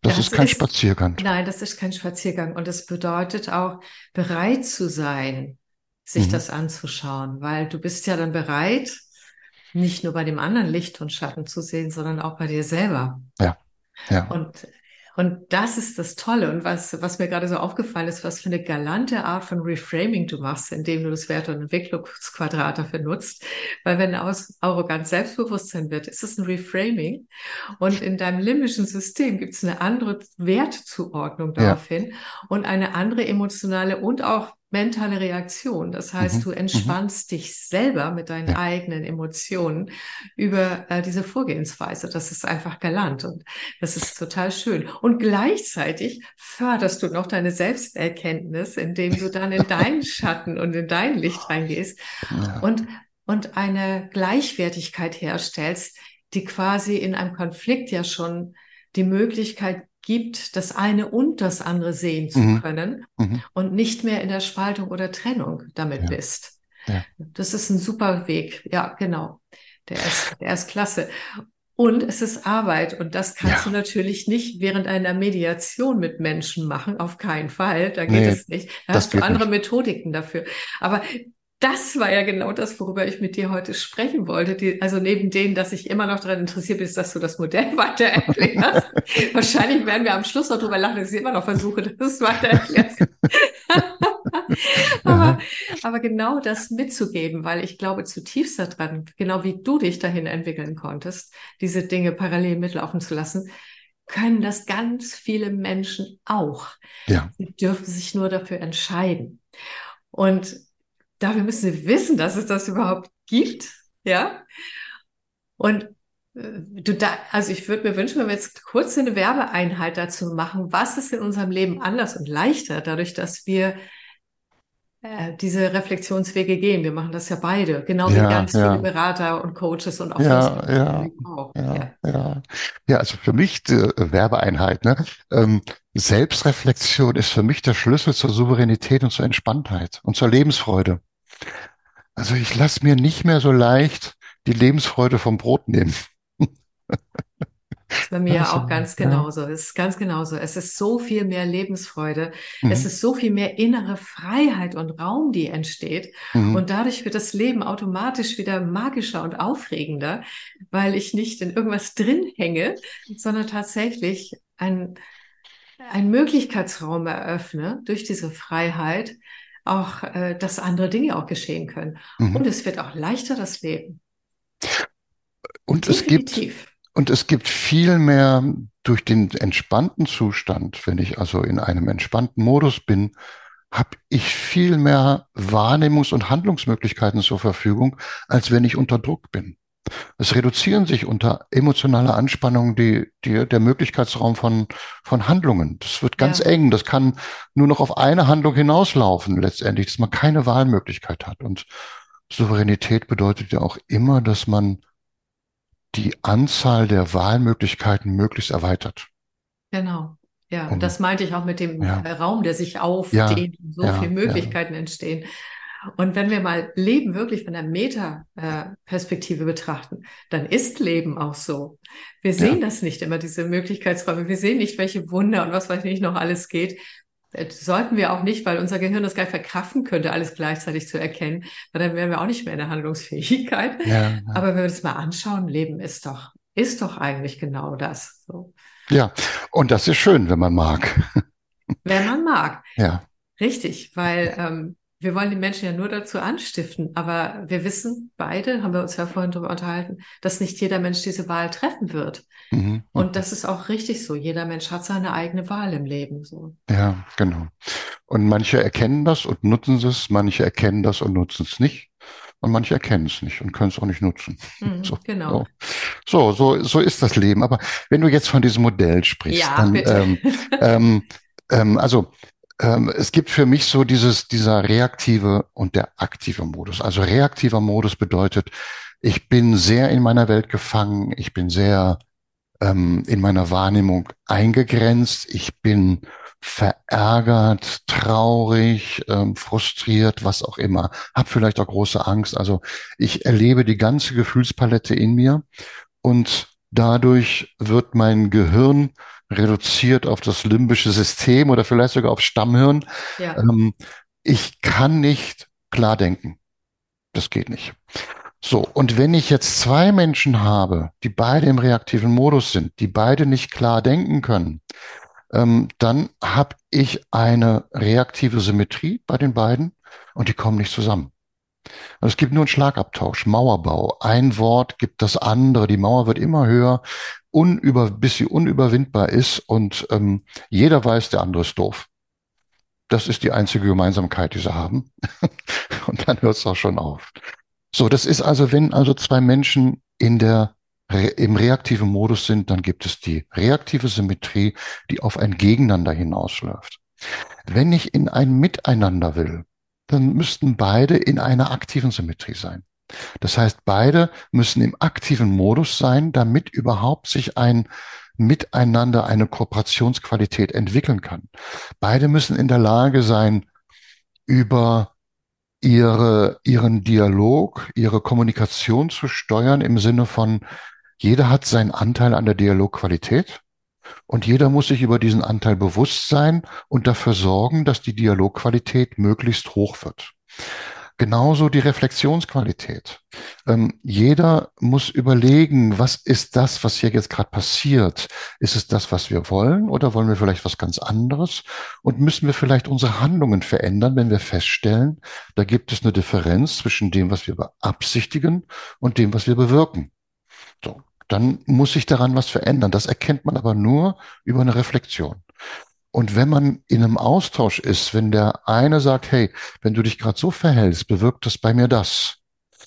Das, das ist kein ist, Spaziergang. Nein, das ist kein Spaziergang. Und es bedeutet auch, bereit zu sein, sich mhm. das anzuschauen, weil du bist ja dann bereit, nicht nur bei dem anderen Licht und Schatten zu sehen, sondern auch bei dir selber. Ja. Ja. Und und das ist das Tolle. Und was, was mir gerade so aufgefallen ist, was für eine galante Art von Reframing du machst, indem du das Wert- und Entwicklungsquadrat dafür nutzt. Weil wenn aus Arroganz Selbstbewusstsein wird, ist es ein Reframing. Und in deinem limbischen System gibt es eine andere Wertzuordnung daraufhin ja. und eine andere emotionale und auch mentale Reaktion. Das heißt, mhm. du mhm. entspannst mhm. dich selber mit deinen ja. eigenen Emotionen über äh, diese Vorgehensweise. Das ist einfach galant und das ist total schön. Und gleichzeitig förderst du noch deine Selbsterkenntnis, indem du dann in deinen (laughs) Schatten und in dein Licht reingehst ja. und, und eine Gleichwertigkeit herstellst, die quasi in einem Konflikt ja schon die Möglichkeit gibt, das eine und das andere sehen zu mhm. können mhm. und nicht mehr in der Spaltung oder Trennung damit ja. bist. Ja. Das ist ein super Weg. Ja, genau. Der ist, der ist klasse. Und es ist Arbeit und das kannst ja. du natürlich nicht während einer Mediation mit Menschen machen, auf keinen Fall. Da geht nee, es nicht. Da hast du andere nicht. Methodiken dafür. Aber das war ja genau das, worüber ich mit dir heute sprechen wollte. Die, also neben denen, dass ich immer noch daran interessiert bin, dass du das Modell (laughs) weiter erklärst. (laughs) Wahrscheinlich werden wir am Schluss noch drüber lachen, dass ich immer noch versuche, dass du es weiter erklärst. (laughs) aber, aber genau das mitzugeben, weil ich glaube zutiefst daran, genau wie du dich dahin entwickeln konntest, diese Dinge parallel mitlaufen zu lassen, können das ganz viele Menschen auch. Ja. Sie dürfen sich nur dafür entscheiden. Und dafür müssen sie wissen, dass es das überhaupt gibt. Ja. Und äh, du da, also ich würde mir wünschen, wenn wir jetzt kurz eine Werbeeinheit dazu machen, was ist in unserem Leben anders und leichter, dadurch, dass wir äh, diese Reflexionswege gehen. Wir machen das ja beide, genau ja, wie ganz ja. viele Berater und Coaches und auch ja, ja, auch. Ja, ja, ja. Ja, also für mich die äh, Werbeeinheit, ne? Ähm, Selbstreflexion ist für mich der Schlüssel zur Souveränität und zur Entspanntheit und zur Lebensfreude. Also ich lasse mir nicht mehr so leicht die Lebensfreude vom Brot nehmen. Das ist bei mir ja, auch ganz genauso. Es ist ganz genauso. Es ist so viel mehr Lebensfreude. Mhm. Es ist so viel mehr innere Freiheit und Raum, die entsteht. Mhm. Und dadurch wird das Leben automatisch wieder magischer und aufregender, weil ich nicht in irgendwas drin hänge, sondern tatsächlich ein, ein Möglichkeitsraum eröffne durch diese Freiheit, auch, äh, dass andere Dinge auch geschehen können. Mhm. Und es wird auch leichter, das Leben. Und Definitiv. es gibt, und es gibt viel mehr durch den entspannten Zustand, wenn ich also in einem entspannten Modus bin, habe ich viel mehr Wahrnehmungs- und Handlungsmöglichkeiten zur Verfügung, als wenn ich unter Druck bin. Es reduzieren sich unter emotionaler Anspannung die, die, der Möglichkeitsraum von, von Handlungen. Das wird ganz ja. eng. Das kann nur noch auf eine Handlung hinauslaufen, letztendlich, dass man keine Wahlmöglichkeit hat. Und Souveränität bedeutet ja auch immer, dass man die Anzahl der Wahlmöglichkeiten möglichst erweitert. Genau. Ja, und, das meinte ich auch mit dem ja. Raum, der sich aufdehnt, ja, so ja, viele Möglichkeiten entstehen. Und wenn wir mal Leben wirklich von der Meta-Perspektive betrachten, dann ist Leben auch so. Wir sehen das nicht immer, diese Möglichkeitsräume. Wir sehen nicht, welche Wunder und was weiß ich nicht noch alles geht. Das sollten wir auch nicht, weil unser Gehirn das gar nicht verkraften könnte, alles gleichzeitig zu erkennen, weil dann wären wir auch nicht mehr in der Handlungsfähigkeit. Ja, ja. Aber wenn wir das mal anschauen, Leben ist doch, ist doch eigentlich genau das. So. Ja, und das ist schön, wenn man mag. Wenn man mag. Ja. Richtig, weil ähm, wir wollen die Menschen ja nur dazu anstiften, aber wir wissen beide, haben wir uns ja vorhin darüber unterhalten, dass nicht jeder Mensch diese Wahl treffen wird. Mhm. Und das ist auch richtig so. Jeder Mensch hat seine eigene Wahl im Leben. So. Ja, genau. Und manche erkennen das und nutzen es, manche erkennen das und nutzen es nicht. Und manche erkennen es nicht und können es auch nicht nutzen. Mhm, (laughs) so, genau. So. so, so, ist das Leben. Aber wenn du jetzt von diesem Modell sprichst, ja, dann, ähm, ähm, ähm, also ähm, es gibt für mich so dieses, dieser reaktive und der aktive Modus. Also reaktiver Modus bedeutet, ich bin sehr in meiner Welt gefangen, ich bin sehr ähm, in meiner Wahrnehmung eingegrenzt, ich bin verärgert, traurig, ähm, frustriert, was auch immer, habe vielleicht auch große Angst. Also ich erlebe die ganze Gefühlspalette in mir und dadurch wird mein Gehirn reduziert auf das limbische System oder vielleicht sogar auf Stammhirn. Ja. Ähm, ich kann nicht klar denken. Das geht nicht. So, und wenn ich jetzt zwei Menschen habe, die beide im reaktiven Modus sind, die beide nicht klar denken können, ähm, dann habe ich eine reaktive Symmetrie bei den beiden und die kommen nicht zusammen. Also es gibt nur einen Schlagabtausch, Mauerbau. Ein Wort gibt das andere. Die Mauer wird immer höher unüber, bis sie unüberwindbar ist und ähm, jeder weiß, der andere ist doof. Das ist die einzige Gemeinsamkeit, die sie haben. (laughs) und dann hört es auch schon auf. So, das ist also, wenn also zwei Menschen in der im reaktiven Modus sind, dann gibt es die reaktive Symmetrie, die auf ein Gegeneinander hinausläuft. Wenn ich in ein Miteinander will, dann müssten beide in einer aktiven Symmetrie sein. Das heißt, beide müssen im aktiven Modus sein, damit überhaupt sich ein Miteinander, eine Kooperationsqualität entwickeln kann. Beide müssen in der Lage sein, über ihre, ihren Dialog, ihre Kommunikation zu steuern im Sinne von, jeder hat seinen Anteil an der Dialogqualität und jeder muss sich über diesen Anteil bewusst sein und dafür sorgen, dass die Dialogqualität möglichst hoch wird. Genauso die Reflexionsqualität. Ähm, jeder muss überlegen, was ist das, was hier jetzt gerade passiert? Ist es das, was wir wollen oder wollen wir vielleicht was ganz anderes? Und müssen wir vielleicht unsere Handlungen verändern, wenn wir feststellen, da gibt es eine Differenz zwischen dem, was wir beabsichtigen und dem, was wir bewirken? So, dann muss sich daran was verändern. Das erkennt man aber nur über eine Reflexion. Und wenn man in einem Austausch ist, wenn der eine sagt, hey, wenn du dich gerade so verhältst, bewirkt das bei mir das.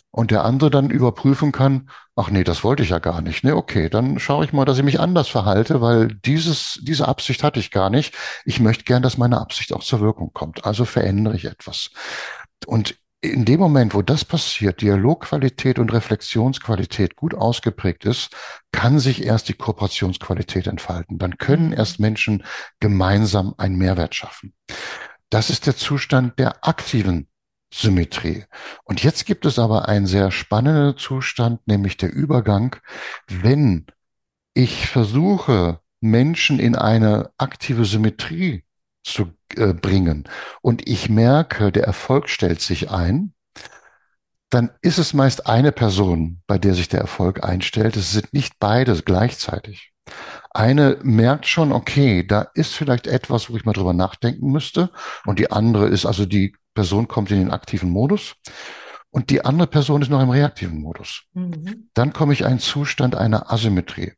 Und der andere dann überprüfen kann, ach nee, das wollte ich ja gar nicht. Nee, okay, dann schaue ich mal, dass ich mich anders verhalte, weil dieses, diese Absicht hatte ich gar nicht. Ich möchte gern, dass meine Absicht auch zur Wirkung kommt. Also verändere ich etwas. Und in dem Moment, wo das passiert, Dialogqualität und Reflexionsqualität gut ausgeprägt ist, kann sich erst die Kooperationsqualität entfalten. Dann können mhm. erst Menschen gemeinsam einen Mehrwert schaffen. Das ist der Zustand der aktiven Symmetrie. Und jetzt gibt es aber einen sehr spannenden Zustand, nämlich der Übergang, wenn ich versuche, Menschen in eine aktive Symmetrie zu äh, bringen und ich merke, der Erfolg stellt sich ein, dann ist es meist eine Person, bei der sich der Erfolg einstellt. Es sind nicht beide gleichzeitig. Eine merkt schon, okay, da ist vielleicht etwas, wo ich mal drüber nachdenken müsste. Und die andere ist, also die Person kommt in den aktiven Modus und die andere Person ist noch im reaktiven Modus. Mhm. Dann komme ich in einen Zustand einer Asymmetrie,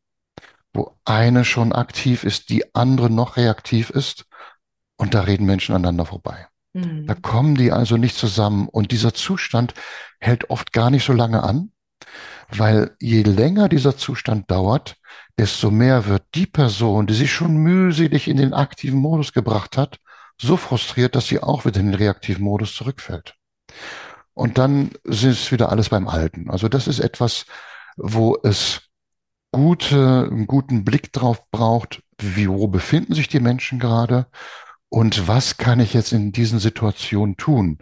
wo eine schon aktiv ist, die andere noch reaktiv ist und da reden Menschen aneinander vorbei. Mhm. Da kommen die also nicht zusammen und dieser Zustand hält oft gar nicht so lange an, weil je länger dieser Zustand dauert, desto mehr wird die Person, die sich schon mühselig in den aktiven Modus gebracht hat, so frustriert, dass sie auch wieder in den reaktiven Modus zurückfällt. Und dann ist wieder alles beim Alten. Also das ist etwas, wo es gute, einen guten Blick drauf braucht, wie, wo befinden sich die Menschen gerade und was kann ich jetzt in diesen Situationen tun?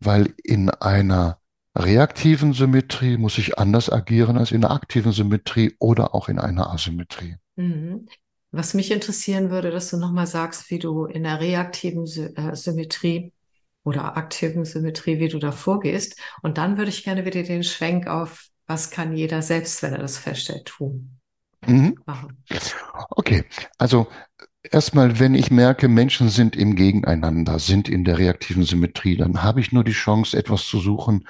Weil in einer reaktiven Symmetrie muss ich anders agieren als in einer aktiven Symmetrie oder auch in einer Asymmetrie. Mhm. Was mich interessieren würde, dass du nochmal sagst, wie du in der reaktiven Sy äh, Symmetrie oder aktiven Symmetrie, wie du da vorgehst. Und dann würde ich gerne wieder den Schwenk auf, was kann jeder selbst, wenn er das feststellt, tun. Mhm. Machen. Okay, also Erstmal, wenn ich merke, Menschen sind im Gegeneinander, sind in der reaktiven Symmetrie, dann habe ich nur die Chance, etwas zu suchen,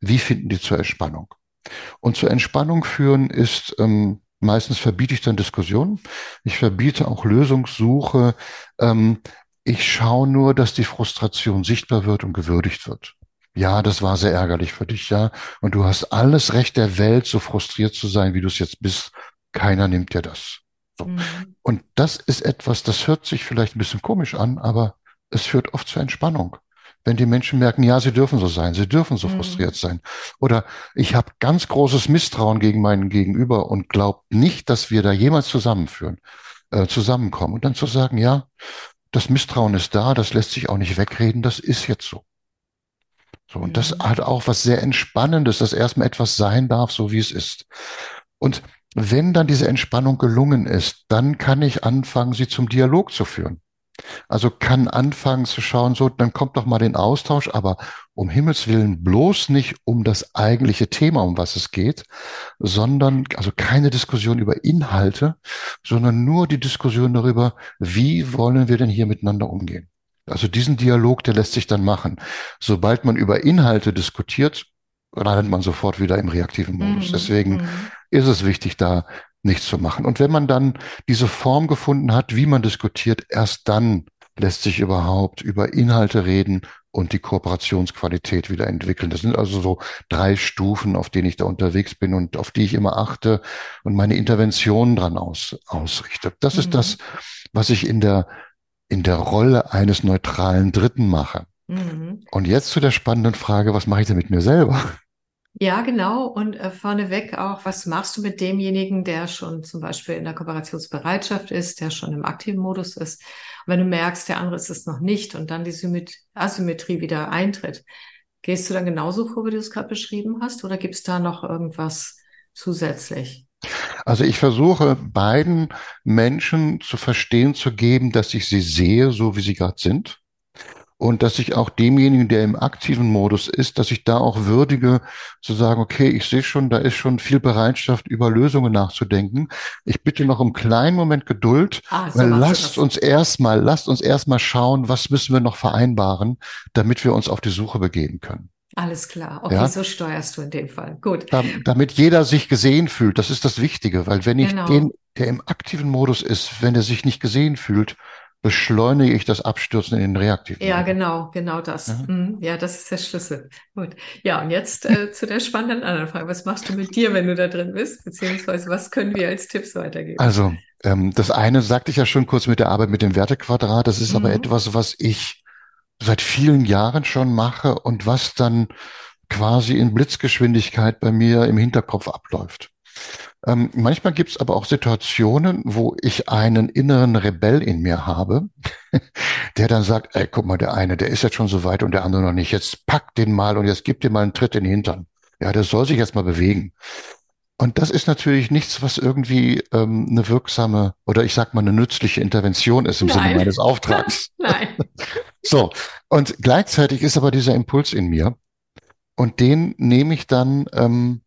wie finden die zur Entspannung. Und zur Entspannung führen ist, ähm, meistens verbiete ich dann Diskussionen, ich verbiete auch Lösungssuche, ähm, ich schaue nur, dass die Frustration sichtbar wird und gewürdigt wird. Ja, das war sehr ärgerlich für dich, ja. Und du hast alles Recht der Welt, so frustriert zu sein, wie du es jetzt bist. Keiner nimmt dir das. So. Mhm. Und das ist etwas, das hört sich vielleicht ein bisschen komisch an, aber es führt oft zur Entspannung. Wenn die Menschen merken, ja, sie dürfen so sein, sie dürfen so mhm. frustriert sein. Oder ich habe ganz großes Misstrauen gegen meinen Gegenüber und glaube nicht, dass wir da jemals zusammenführen, äh, zusammenkommen. Und dann zu sagen, ja, das Misstrauen ist da, das lässt sich auch nicht wegreden, das ist jetzt so. So, und das mhm. hat auch was sehr Entspannendes, dass erstmal etwas sein darf, so wie es ist. Und wenn dann diese Entspannung gelungen ist, dann kann ich anfangen, sie zum Dialog zu führen. Also kann anfangen zu schauen, so, dann kommt doch mal den Austausch, aber um Himmels Willen bloß nicht um das eigentliche Thema, um was es geht, sondern also keine Diskussion über Inhalte, sondern nur die Diskussion darüber, wie wollen wir denn hier miteinander umgehen. Also diesen Dialog, der lässt sich dann machen. Sobald man über Inhalte diskutiert, landet man sofort wieder im reaktiven Modus. Mhm. Deswegen mhm. ist es wichtig, da nichts zu machen. Und wenn man dann diese Form gefunden hat, wie man diskutiert, erst dann lässt sich überhaupt über Inhalte reden und die Kooperationsqualität wieder entwickeln. Das sind also so drei Stufen, auf denen ich da unterwegs bin und auf die ich immer achte und meine Interventionen dran aus, ausrichte. Das mhm. ist das, was ich in der, in der Rolle eines neutralen Dritten mache. Mhm. Und jetzt zu der spannenden Frage, was mache ich denn mit mir selber? Ja, genau. Und äh, vorneweg auch, was machst du mit demjenigen, der schon zum Beispiel in der Kooperationsbereitschaft ist, der schon im aktiven Modus ist? Und wenn du merkst, der andere ist es noch nicht und dann die Symmet Asymmetrie wieder eintritt, gehst du dann genauso vor, wie du es gerade beschrieben hast, oder gibt es da noch irgendwas zusätzlich? Also ich versuche beiden Menschen zu verstehen zu geben, dass ich sie sehe, so wie sie gerade sind und dass ich auch demjenigen, der im aktiven Modus ist, dass ich da auch würdige, zu sagen, okay, ich sehe schon, da ist schon viel Bereitschaft, über Lösungen nachzudenken. Ich bitte noch einen kleinen Moment Geduld, ah, so weil lasst uns erstmal, lasst uns erstmal schauen, was müssen wir noch vereinbaren, damit wir uns auf die Suche begeben können. Alles klar. Okay, ja? so steuerst du in dem Fall. Gut. Damit jeder sich gesehen fühlt, das ist das Wichtige, weil wenn ich genau. den, der im aktiven Modus ist, wenn er sich nicht gesehen fühlt, beschleunige ich das Abstürzen in den reaktiven. Ja, genau, genau das. Ja, mhm. ja das ist der Schlüssel. Gut. Ja, und jetzt äh, zu der spannenden anderen Frage. Was machst du mit dir, wenn du da drin bist? Beziehungsweise was können wir als Tipps weitergeben? Also, ähm, das eine sagte ich ja schon kurz mit der Arbeit mit dem Wertequadrat. Das ist mhm. aber etwas, was ich seit vielen Jahren schon mache und was dann quasi in Blitzgeschwindigkeit bei mir im Hinterkopf abläuft. Ähm, manchmal gibt es aber auch Situationen, wo ich einen inneren Rebell in mir habe, (laughs) der dann sagt, ey, guck mal, der eine, der ist jetzt schon so weit und der andere noch nicht. Jetzt pack den mal und jetzt gib dir mal einen Tritt in den Hintern. Ja, der soll sich jetzt mal bewegen. Und das ist natürlich nichts, was irgendwie ähm, eine wirksame oder ich sag mal eine nützliche Intervention ist im Sinne Nein, meines Auftrags. (laughs) (laughs) nein. So, und gleichzeitig ist aber dieser Impuls in mir und den nehme ich dann, ähm,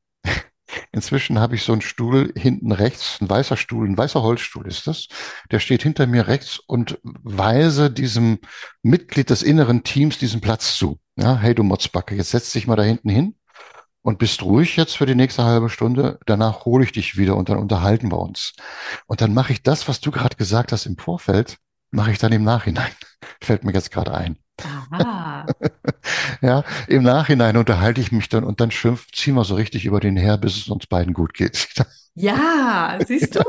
inzwischen habe ich so einen Stuhl hinten rechts, ein weißer Stuhl, ein weißer Holzstuhl ist das, der steht hinter mir rechts und weise diesem Mitglied des inneren Teams diesen Platz zu. Ja, hey du Motzbacke, jetzt setz dich mal da hinten hin und bist ruhig jetzt für die nächste halbe Stunde. Danach hole ich dich wieder und dann unterhalten wir uns. Und dann mache ich das, was du gerade gesagt hast im Vorfeld, mache ich dann im Nachhinein. (laughs) Fällt mir jetzt gerade ein. Aha. (laughs) Ja, im Nachhinein unterhalte ich mich dann und dann schimpf, ziehen wir so richtig über den her, bis es uns beiden gut geht. (laughs) Ja, siehst du?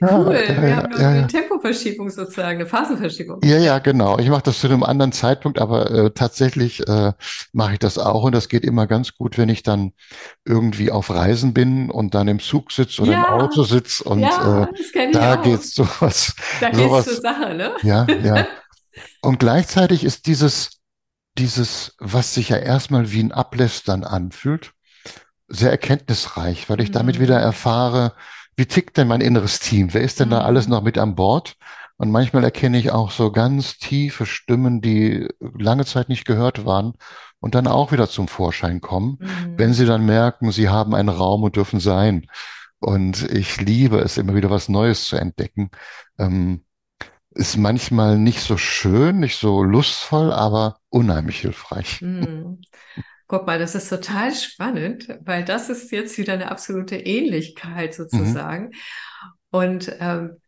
Ja, Cool. Wir ja, haben nur ja, eine ja. Tempoverschiebung sozusagen, eine Phasenverschiebung. Ja, ja, genau. Ich mache das zu einem anderen Zeitpunkt, aber äh, tatsächlich äh, mache ich das auch und das geht immer ganz gut, wenn ich dann irgendwie auf Reisen bin und dann im Zug sitze oder im Ja, Auto sitze und äh, ja, da auch. geht's sowas, Da geht's zur sowas, Sache, ne? ja, ja. (laughs) Und gleichzeitig ist dieses, dieses, was sich ja erstmal wie ein Ablästern anfühlt, sehr erkenntnisreich, weil ich damit wieder Mhm. erfahre, wie tickt denn mein inneres Team? Wer ist denn da alles Mhm. noch mit an Bord? Und manchmal erkenne ich auch so ganz tiefe Stimmen, die lange Zeit nicht gehört waren und dann auch wieder zum Vorschein kommen, wenn Mhm. sie dann merken, sie haben einen Raum und dürfen sein. Und ich liebe es, immer wieder was Neues zu entdecken. Ähm, ist manchmal nicht so schön, nicht so lustvoll, aber unheimlich hilfreich. Mhm. Guck mal, das ist total spannend, weil das ist jetzt wieder eine absolute Ähnlichkeit Mhm, sozusagen. Und ähm,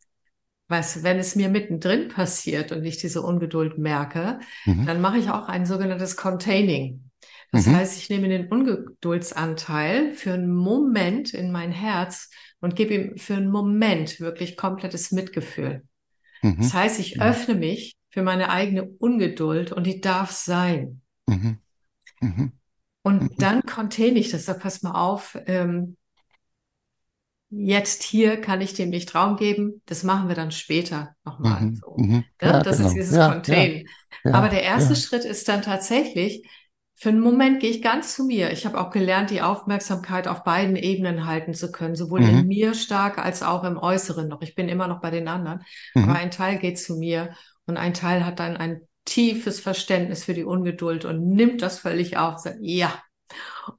was, wenn es mir mittendrin passiert und ich diese Ungeduld merke, mhm, dann mache ich auch ein sogenanntes Containing. Das mhm, heißt, ich nehme den Ungeduldsanteil für einen Moment in mein Herz und gebe ihm für einen Moment wirklich komplettes Mitgefühl. Mhm, Das heißt, ich mhm, öffne mich für meine eigene Ungeduld und die darf sein. mhm, mhm, Und mhm, dann containe ich das. Sag, pass mal auf, ähm, jetzt hier kann ich dem nicht Raum geben. Das machen wir dann später nochmal. mhm, So, mhm. ne? Ja, Das ist genau. dieses Ja, ja, Contain. Aber ja, der erste ja. Schritt ist dann tatsächlich, für einen Moment gehe ich ganz zu mir. Ich habe auch gelernt, die Aufmerksamkeit auf beiden Ebenen halten zu können, sowohl in Mhm, mir stark als auch im Äußeren noch. Ich bin immer noch bei den anderen, aber mhm, ein Teil geht zu mir und ein Teil hat dann ein tiefes Verständnis für die Ungeduld und nimmt das völlig auf. Sagt, ja,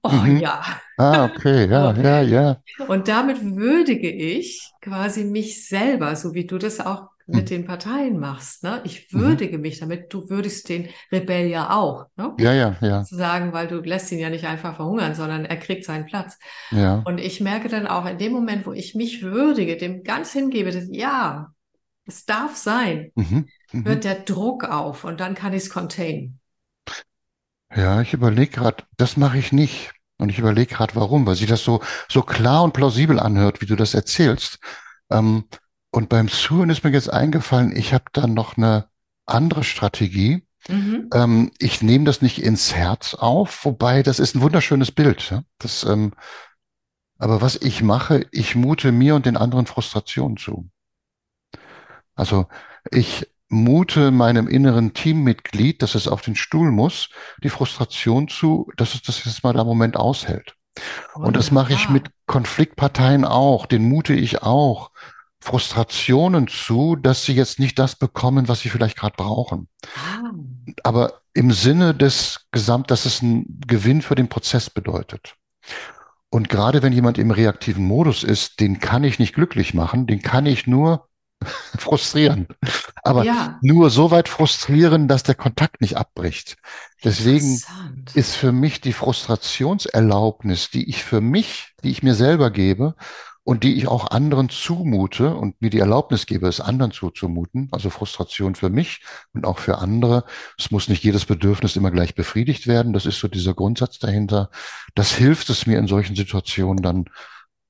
oh mhm. ja. Ah, okay, (laughs) ja, ja, ja. Und damit würdige ich quasi mich selber, so wie du das auch mit Mhm, den Parteien machst. Ne? Ich mhm. würdige mich damit. Du würdigst den Rebell ja auch. Ne? Ja, ja, ja, Zu sagen, weil du lässt ihn ja nicht einfach verhungern, sondern er kriegt seinen Platz. ja. Und ich merke dann auch in dem Moment, wo ich mich würdige, dem ganz hingebe, dass, ja, es darf sein, Mhm, hört mhm. der Druck auf und dann kann ich es containen. Ja, ich überlege gerade, das mache ich nicht. Und ich überlege gerade, warum, weil sich das so, so klar und plausibel anhört, wie du das erzählst. Ähm, und beim Zuhören ist mir jetzt eingefallen, ich habe da noch eine andere Strategie. Mhm. Ähm, ich nehme das nicht ins Herz auf, wobei das ist ein wunderschönes Bild. Ja? Das, ähm, aber was ich mache, ich mute mir und den anderen Frustration zu. Also ich mute meinem inneren Teammitglied, dass es auf den Stuhl muss, die Frustration zu, dass es das jetzt mal da einen Moment aushält. Und das mache ich mit. Konfliktparteien auch, den mute ich auch Frustrationen zu, dass sie jetzt nicht das bekommen, was sie vielleicht gerade brauchen. Ah, Aber im Sinne des Gesamt, dass es ein Gewinn für den Prozess bedeutet. Und gerade wenn jemand im reaktiven Modus ist, den kann ich nicht glücklich machen, den kann ich nur (laughs) frustrieren. Aber ja, nur so weit frustrieren, dass der Kontakt nicht abbricht. Deswegen ist für mich die Frustrationserlaubnis, die ich für mich, die ich mir selber gebe und die ich auch anderen zumute und mir die Erlaubnis gebe, es anderen zuzumuten, also Frustration für mich und auch für andere. Es muss nicht jedes Bedürfnis immer gleich befriedigt werden. Das ist so dieser Grundsatz dahinter. Das hilft es mir in solchen Situationen dann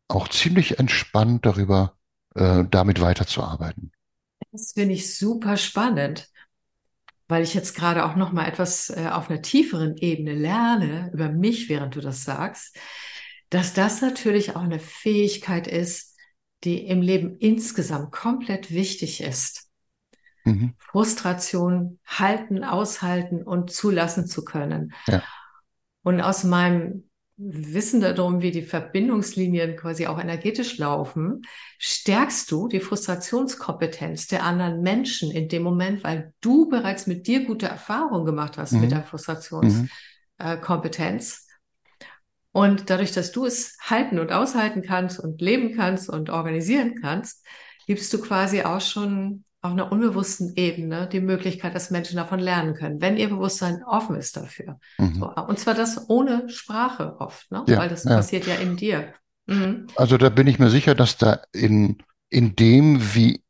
auch ziemlich entspannt darüber, äh, damit weiterzuarbeiten. Das finde ich super spannend, weil ich jetzt gerade auch noch mal etwas äh, auf einer tieferen Ebene lerne über mich, während du das sagst, dass das natürlich auch eine Fähigkeit ist, die im Leben insgesamt komplett wichtig ist. Mhm. Frustration halten, aushalten und zulassen zu können. Ja. Und aus meinem Wissen darum, wie die Verbindungslinien quasi auch energetisch laufen, stärkst du die Frustrationskompetenz der anderen Menschen in dem Moment, weil du bereits mit dir gute Erfahrungen gemacht hast mhm. mit der Frustrationskompetenz. Mhm. Und dadurch, dass du es halten und aushalten kannst und leben kannst und organisieren kannst, gibst du quasi auch schon auf einer unbewussten Ebene die Möglichkeit, dass Menschen davon lernen können, wenn ihr Bewusstsein offen ist dafür. Mhm. So, und zwar das ohne Sprache oft, ne? Ja, weil das ja. passiert ja in dir. Mhm. Also da bin ich mir sicher, dass da in, in dem, wie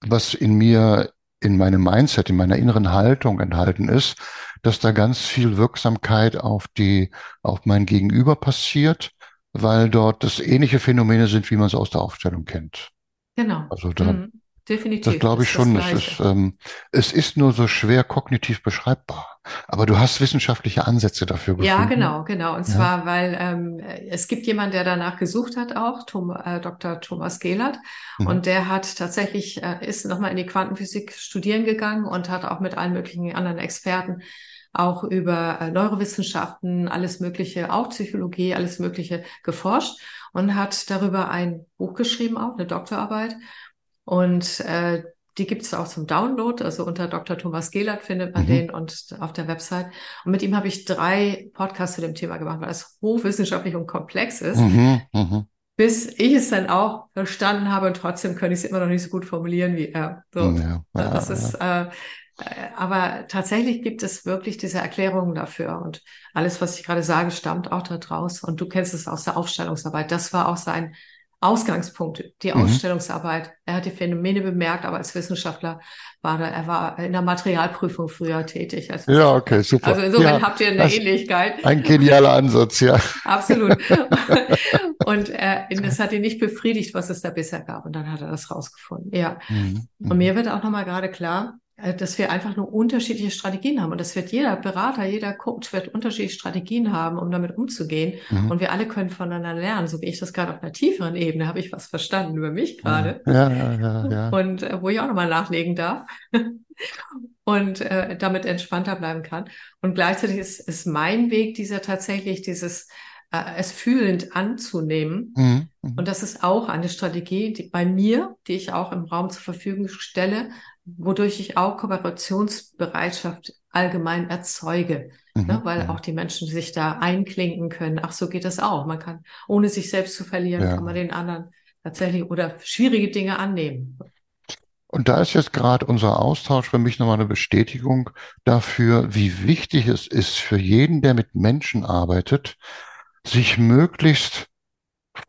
was in mir, in meinem Mindset, in meiner inneren Haltung enthalten ist, dass da ganz viel Wirksamkeit auf die, auf mein Gegenüber passiert, weil dort das ähnliche Phänomene sind, wie man es aus der Aufstellung kennt. Genau. Also da, mhm. Definitiv. Das glaube ich schon. Es ist, ähm, es ist nur so schwer kognitiv beschreibbar. Aber du hast wissenschaftliche Ansätze dafür gefunden. Ja, genau, genau. Und ja. zwar, weil ähm, es gibt jemand, der danach gesucht hat, auch Tom, äh, Dr. Thomas Gehlert. Mhm. Und der hat tatsächlich, äh, ist nochmal in die Quantenphysik studieren gegangen und hat auch mit allen möglichen anderen Experten auch über äh, Neurowissenschaften, alles Mögliche, auch Psychologie, alles Mögliche geforscht und hat darüber ein Buch geschrieben, auch eine Doktorarbeit. Und äh, die gibt es auch zum Download, also unter Dr. Thomas Gehlert findet man mhm. den und auf der Website. Und mit ihm habe ich drei Podcasts zu dem Thema gemacht, weil es hochwissenschaftlich und komplex ist. Mhm. Mhm. Bis ich es dann auch verstanden habe und trotzdem könnte ich es immer noch nicht so gut formulieren wie er. So, ja, ja, das ja. ist, äh, aber tatsächlich gibt es wirklich diese Erklärungen dafür. Und alles, was ich gerade sage, stammt auch da draus. Und du kennst es aus der Aufstellungsarbeit. Das war auch sein Ausgangspunkt, die mhm. Ausstellungsarbeit. Er hat die Phänomene bemerkt, aber als Wissenschaftler war er, er war in der Materialprüfung früher tätig. Als ja, okay, super. Also insofern ja, habt ihr eine Ähnlichkeit. Ein genialer Ansatz, ja. Absolut. (laughs) Und äh, das hat ihn nicht befriedigt, was es da bisher gab. Und dann hat er das rausgefunden. Ja. Mhm. Und mir wird auch nochmal gerade klar, dass wir einfach nur unterschiedliche Strategien haben. Und das wird jeder Berater, jeder Coach wird unterschiedliche Strategien haben, um damit umzugehen. Mhm. Und wir alle können voneinander lernen. So wie ich das gerade auf einer tieferen Ebene habe ich was verstanden über mich gerade. Ja, ja, ja, ja. Und äh, wo ich auch nochmal nachlegen darf. (laughs) und äh, damit entspannter bleiben kann. Und gleichzeitig ist, ist mein Weg dieser tatsächlich dieses äh, es fühlend anzunehmen. Mhm. mhm. Und das ist auch eine Strategie die bei mir, die ich auch im Raum zur Verfügung stelle, wodurch ich auch Kooperationsbereitschaft allgemein erzeuge, mhm, ne? weil ja. auch die Menschen sich da einklinken können. Ach, so geht das auch. Man kann, ohne sich selbst zu verlieren, ja. kann man den anderen tatsächlich oder schwierige Dinge annehmen. Und da ist jetzt gerade unser Austausch für mich nochmal eine Bestätigung dafür, wie wichtig es ist für jeden, der mit Menschen arbeitet, sich möglichst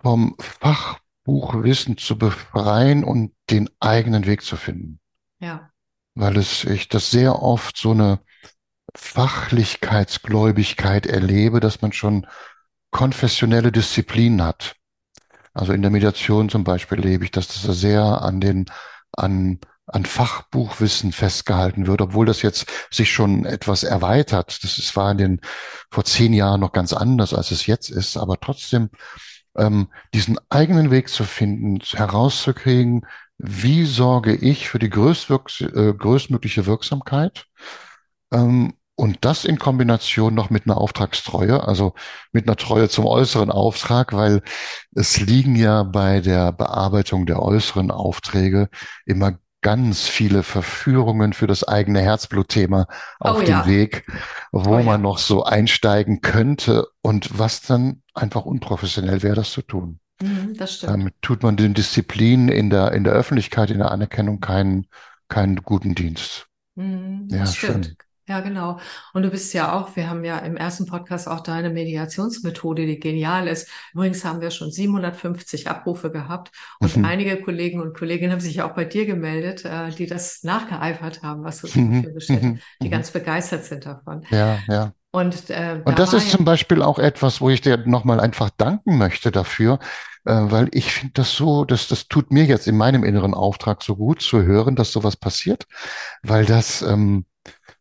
vom Fachbuchwissen zu befreien und den eigenen Weg zu finden. Ja. Weil es, ich das sehr oft so eine Fachlichkeitsgläubigkeit erlebe, dass man schon konfessionelle Disziplinen hat. Also in der Mediation zum Beispiel erlebe ich, dass das sehr an den, an, an Fachbuchwissen festgehalten wird, obwohl das jetzt sich schon etwas erweitert. Das ist, war in den, vor zehn Jahren noch ganz anders, als es jetzt ist, aber trotzdem, ähm, diesen eigenen Weg zu finden, herauszukriegen, wie sorge ich für die größtwirks äh, größtmögliche Wirksamkeit ähm, und das in Kombination noch mit einer Auftragstreue, also mit einer Treue zum äußeren Auftrag, weil es liegen ja bei der Bearbeitung der äußeren Aufträge immer ganz viele Verführungen für das eigene Herzblutthema auf oh, dem ja. Weg, wo oh, man ja. noch so einsteigen könnte und was dann einfach unprofessionell wäre, das zu tun. Mhm, das stimmt. Damit tut man den Disziplinen in der, in der Öffentlichkeit, in der Anerkennung keinen, keinen guten Dienst. Mhm, ja, stimmt. schön. Ja, genau. Und du bist ja auch, wir haben ja im ersten Podcast auch deine Mediationsmethode, die genial ist. Übrigens haben wir schon 750 Abrufe gehabt und mhm. einige Kollegen und Kolleginnen haben sich ja auch bei dir gemeldet, äh, die das nachgeeifert haben, was du zur mhm. Verfügung gestellt mhm. die ganz begeistert sind davon. Ja, ja. Und, äh, und das ist ja zum Beispiel auch etwas, wo ich dir nochmal einfach danken möchte dafür, weil ich finde das so, dass das tut mir jetzt in meinem inneren Auftrag so gut zu hören, dass sowas passiert, weil das ähm,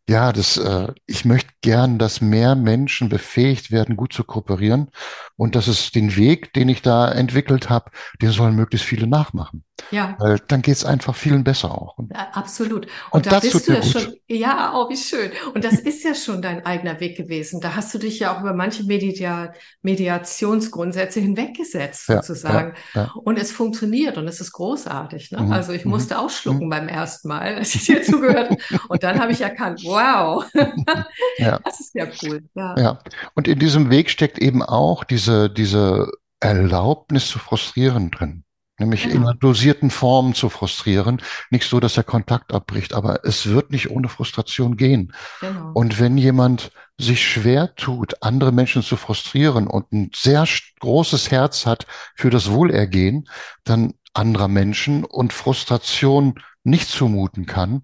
Ja, das, äh, ich möchte gern, dass mehr Menschen befähigt werden, gut zu kooperieren und dass es den Weg, den ich da entwickelt habe, den sollen möglichst viele nachmachen. Ja. Weil dann geht's einfach vielen besser auch. Ja, Absolut. Und und da das bist tut du ja gut. schon, ja, oh, wie schön. Und das ist ja schon dein eigener Weg gewesen. Da hast du dich ja auch über manche Media Mediationsgrundsätze hinweggesetzt, Ja, sozusagen. ja. Und es funktioniert und es ist großartig. Ne? Mhm, Also ich mhm, musste auch mhm. schlucken beim ersten Mal, als ich dir zugehört (laughs) habe. Und dann habe ich erkannt, wow, (laughs) (laughs) Ja. das ist ja cool. Ja, Ja, und in diesem Weg steckt eben auch diese, diese Erlaubnis zu frustrieren drin. Nämlich in genau, einer dosierten Form zu frustrieren. Nicht so, dass der Kontakt abbricht, aber es wird nicht ohne Frustration gehen. genau. Und wenn jemand sich schwer tut, andere Menschen zu frustrieren und ein sehr großes Herz hat für das Wohlergehen, dann anderer Menschen und Frustration nicht zumuten kann,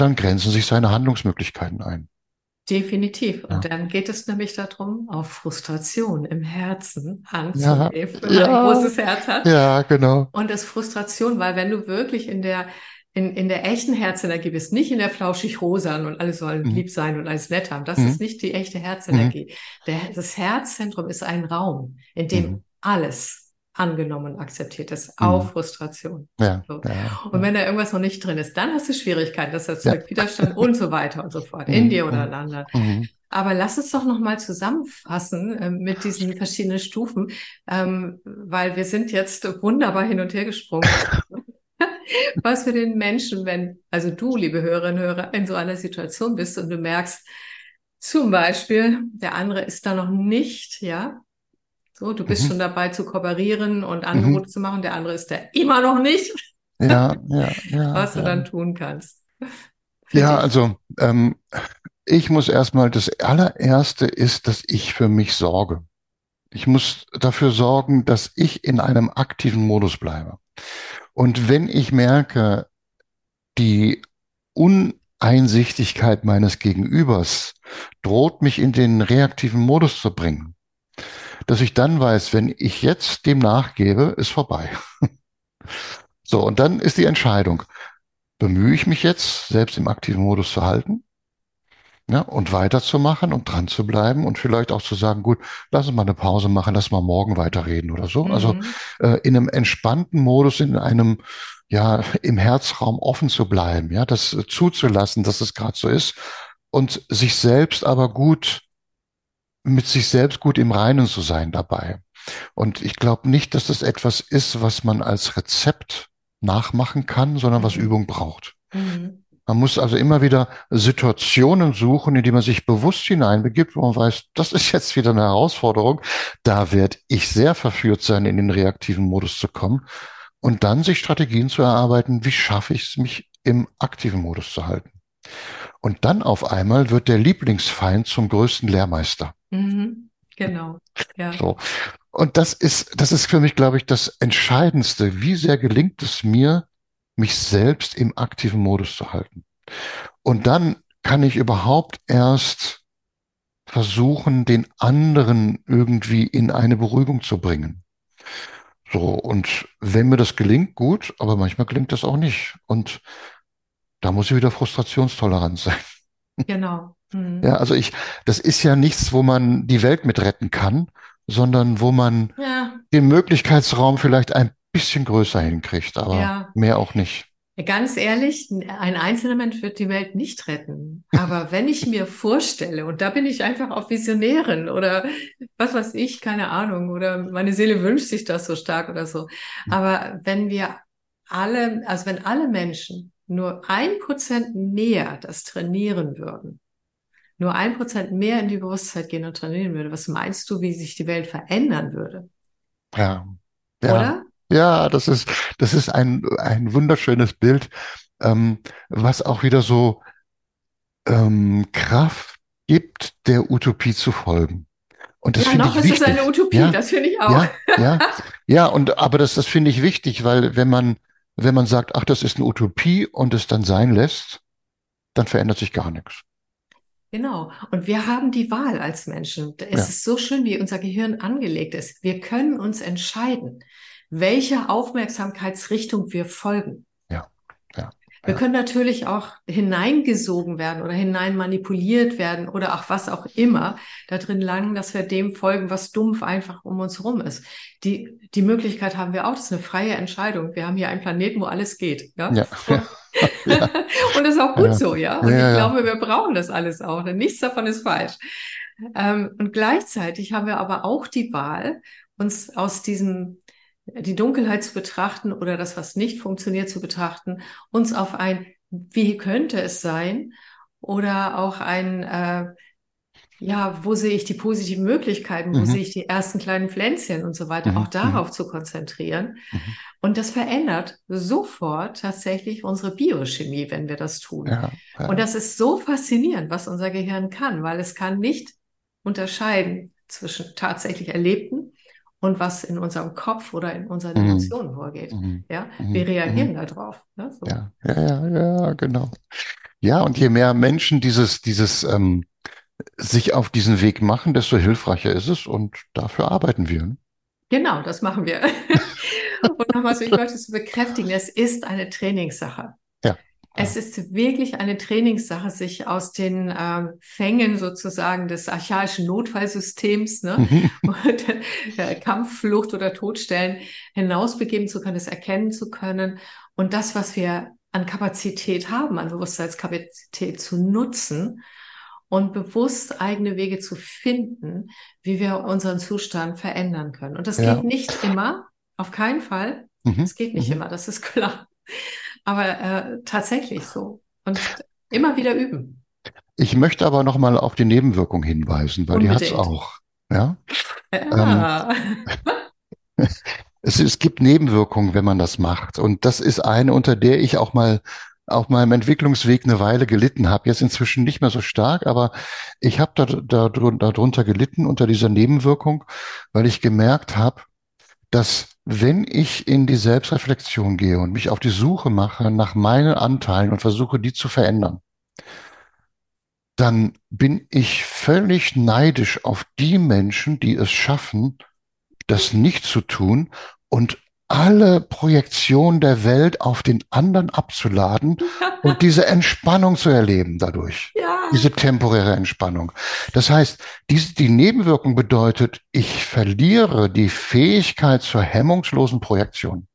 dann grenzen sich seine Handlungsmöglichkeiten ein. Definitiv. Und Ja. dann geht es nämlich darum, auf Frustration im Herzen Ja, anzugehen, wenn man ein ja, großes Herz hat. ja, genau. Und das Frustration, weil wenn du wirklich in der, in, in der echten Herzenergie bist, nicht in der flauschig rosan und alle sollen Mhm. lieb sein und alles nett haben, das Mhm. ist nicht die echte Mhm. Herzenergie. Der, das Herzzentrum ist ein Raum, in dem Mhm. alles angenommen akzeptiert ist, auch Mhm. Frustration. Ja, So. ja, Und wenn da irgendwas noch nicht drin ist, dann hast du Schwierigkeiten, das ja. erzeugt Widerstand und so weiter und so fort, in Mhm. dir oder Mhm. in anderen. Mhm. Aber lass uns doch nochmal zusammenfassen ähm, mit diesen verschiedenen Stufen, ähm, weil wir sind jetzt wunderbar hin und her gesprungen. (laughs) Was für den Menschen, wenn, also du, liebe Hörerinnen und Hörer, in so einer Situation bist und du merkst, zum Beispiel, der andere ist da noch nicht, ja, so, du bist Mhm. schon dabei zu kooperieren und Mhm. Angebote zu machen, der andere ist da immer noch nicht, Ja, ja, (laughs) ja, was du ja. dann tun kannst. Ja, also ähm, ich muss erstmal, das allererste ist, dass ich für mich sorge. Ich muss dafür sorgen, dass ich in einem aktiven Modus bleibe. Und wenn ich merke, die Uneinsichtigkeit meines Gegenübers droht mich in den reaktiven Modus zu bringen, dass ich dann weiß, wenn ich jetzt dem nachgebe, ist vorbei. (laughs) So, und dann ist die Entscheidung, bemühe ich mich jetzt, selbst im aktiven Modus zu halten, ja, und weiterzumachen und dran zu bleiben und vielleicht auch zu sagen, gut, lass uns mal eine Pause machen, lass mal morgen weiterreden oder so. Also Mhm. äh, in einem entspannten Modus, in einem, ja, im Herzraum offen zu bleiben, ja, das äh, zuzulassen, dass es gerade so ist und sich selbst aber gut, mit sich selbst gut im Reinen zu sein dabei. Und ich glaube nicht, dass das etwas ist, was man als Rezept nachmachen kann, sondern was Mhm. Übung braucht. Mhm. Man muss also immer wieder Situationen suchen, in die man sich bewusst hineinbegibt, wo man weiß, das ist jetzt wieder eine Herausforderung. Da werde ich sehr verführt sein, in den reaktiven Modus zu kommen. Und dann sich Strategien zu erarbeiten, wie schaffe ich es, mich im aktiven Modus zu halten. Und dann auf einmal wird der Lieblingsfeind zum größten Lehrmeister. Mhm. Genau. Ja. So. Und das ist, das ist für mich, glaube ich, das Entscheidendste. Wie sehr gelingt es mir, mich selbst im aktiven Modus zu halten? Und dann kann ich überhaupt erst versuchen, den anderen irgendwie in eine Beruhigung zu bringen. So. Und wenn mir das gelingt, gut, aber manchmal gelingt das auch nicht. Und da muss ich wieder frustrationstolerant sein. Genau. Mhm. Ja, also ich, das ist ja nichts, wo man die Welt mit retten kann, sondern wo man Ja, den Möglichkeitsraum vielleicht ein bisschen größer hinkriegt, aber ja. mehr auch nicht. Ganz ehrlich, ein einzelner Mensch wird die Welt nicht retten. Aber (laughs) wenn ich mir vorstelle, und da bin ich einfach auch Visionärin oder was weiß ich, keine Ahnung, oder meine Seele wünscht sich das so stark oder so. Aber wenn wir alle, also wenn alle Menschen nur ein Prozent mehr das trainieren würden, nur ein Prozent mehr in die Bewusstheit gehen und trainieren würde, was meinst du, wie sich die Welt verändern würde? Ja, ja, Oder? ja, das ist, das ist ein, ein wunderschönes Bild, ähm, was auch wieder so ähm, Kraft gibt, der Utopie zu folgen. Und das Ja, finde noch ich ist es eine wichtig. Utopie, Ja, das finde ich auch. ja, ja, (laughs) ja, und aber das, das finde ich wichtig, weil wenn man, wenn man sagt, ach, das ist eine Utopie und es dann sein lässt, dann verändert sich gar nichts. Genau. Und wir haben die Wahl als Menschen. Es Ja. ist so schön, wie unser Gehirn angelegt ist. Wir können uns entscheiden, welcher Aufmerksamkeitsrichtung wir folgen. Ja, ja. Wir können natürlich auch hineingesogen werden oder hinein manipuliert werden oder auch was auch immer da drin langen, dass wir dem folgen, was dumpf einfach um uns herum ist. Die, die Möglichkeit haben wir auch. Das ist eine freie Entscheidung. Wir haben hier einen Planeten, wo alles geht. Ja. ja. (laughs) ja. und das ist auch gut so, ja. Und ich glaube, wir brauchen das alles auch. Denn nichts davon ist falsch. Ähm, und gleichzeitig haben wir aber auch die Wahl, uns aus diesem die Dunkelheit zu betrachten oder das, was nicht funktioniert, zu betrachten, uns auf ein, wie könnte es sein, oder auch ein, äh, ja, wo sehe ich die positiven Möglichkeiten, wo mhm. sehe ich die ersten kleinen Pflänzchen und so weiter, mhm. auch darauf mhm. zu konzentrieren. Mhm. Und das verändert sofort tatsächlich unsere Biochemie, wenn wir das tun. Ja, ja. Und das ist so faszinierend, was unser Gehirn kann, weil es kann nicht unterscheiden zwischen tatsächlich Erlebten und was in unserem Kopf oder in unseren mhm. Emotionen vorgeht. Mhm. Ja, mhm. wir reagieren mhm. darauf. Ne? So. Ja, ja, ja, ja, genau. Ja, und je mehr Menschen dieses, dieses ähm, sich auf diesen Weg machen, desto hilfreicher ist es und dafür arbeiten wir. Ne? Genau, das machen wir. (laughs) und nochmals, ich möchte es bekräftigen, es ist eine Trainingssache. Es ist wirklich eine Trainingssache, sich aus den ähm, Fängen sozusagen des archaischen Notfallsystems, ne, (laughs) mhm. äh, Kampfflucht oder Todstellen hinausbegeben zu können, es erkennen zu können und das, was wir an Kapazität haben, an Bewusstseinskapazität zu nutzen und bewusst eigene Wege zu finden, wie wir unseren Zustand verändern können. Und das ja. geht nicht immer, auf keinen Fall. Mhm. Es geht nicht mhm. immer, das ist klar aber äh, tatsächlich so. Und immer wieder üben. Ich möchte aber nochmal auf die Nebenwirkung hinweisen, weil Unbedingt. die hat es auch. Ja. ja. Ähm, (laughs) es, es gibt Nebenwirkungen, wenn man das macht. Und das ist eine, unter der ich auch mal auf meinem Entwicklungsweg eine Weile gelitten habe. Jetzt inzwischen nicht mehr so stark, aber ich habe da, da, darunter gelitten unter dieser Nebenwirkung, weil ich gemerkt habe, dass wenn ich in die Selbstreflexion gehe und mich auf die Suche mache nach meinen Anteilen und versuche, die zu verändern, dann bin ich völlig neidisch auf die Menschen, die es schaffen, das nicht zu tun und alle Projektionen der Welt auf den anderen abzuladen (laughs) und diese Entspannung zu erleben dadurch. Ja. Diese temporäre Entspannung. Das heißt, diese, die Nebenwirkung bedeutet, ich verliere die Fähigkeit zur hemmungslosen Projektion.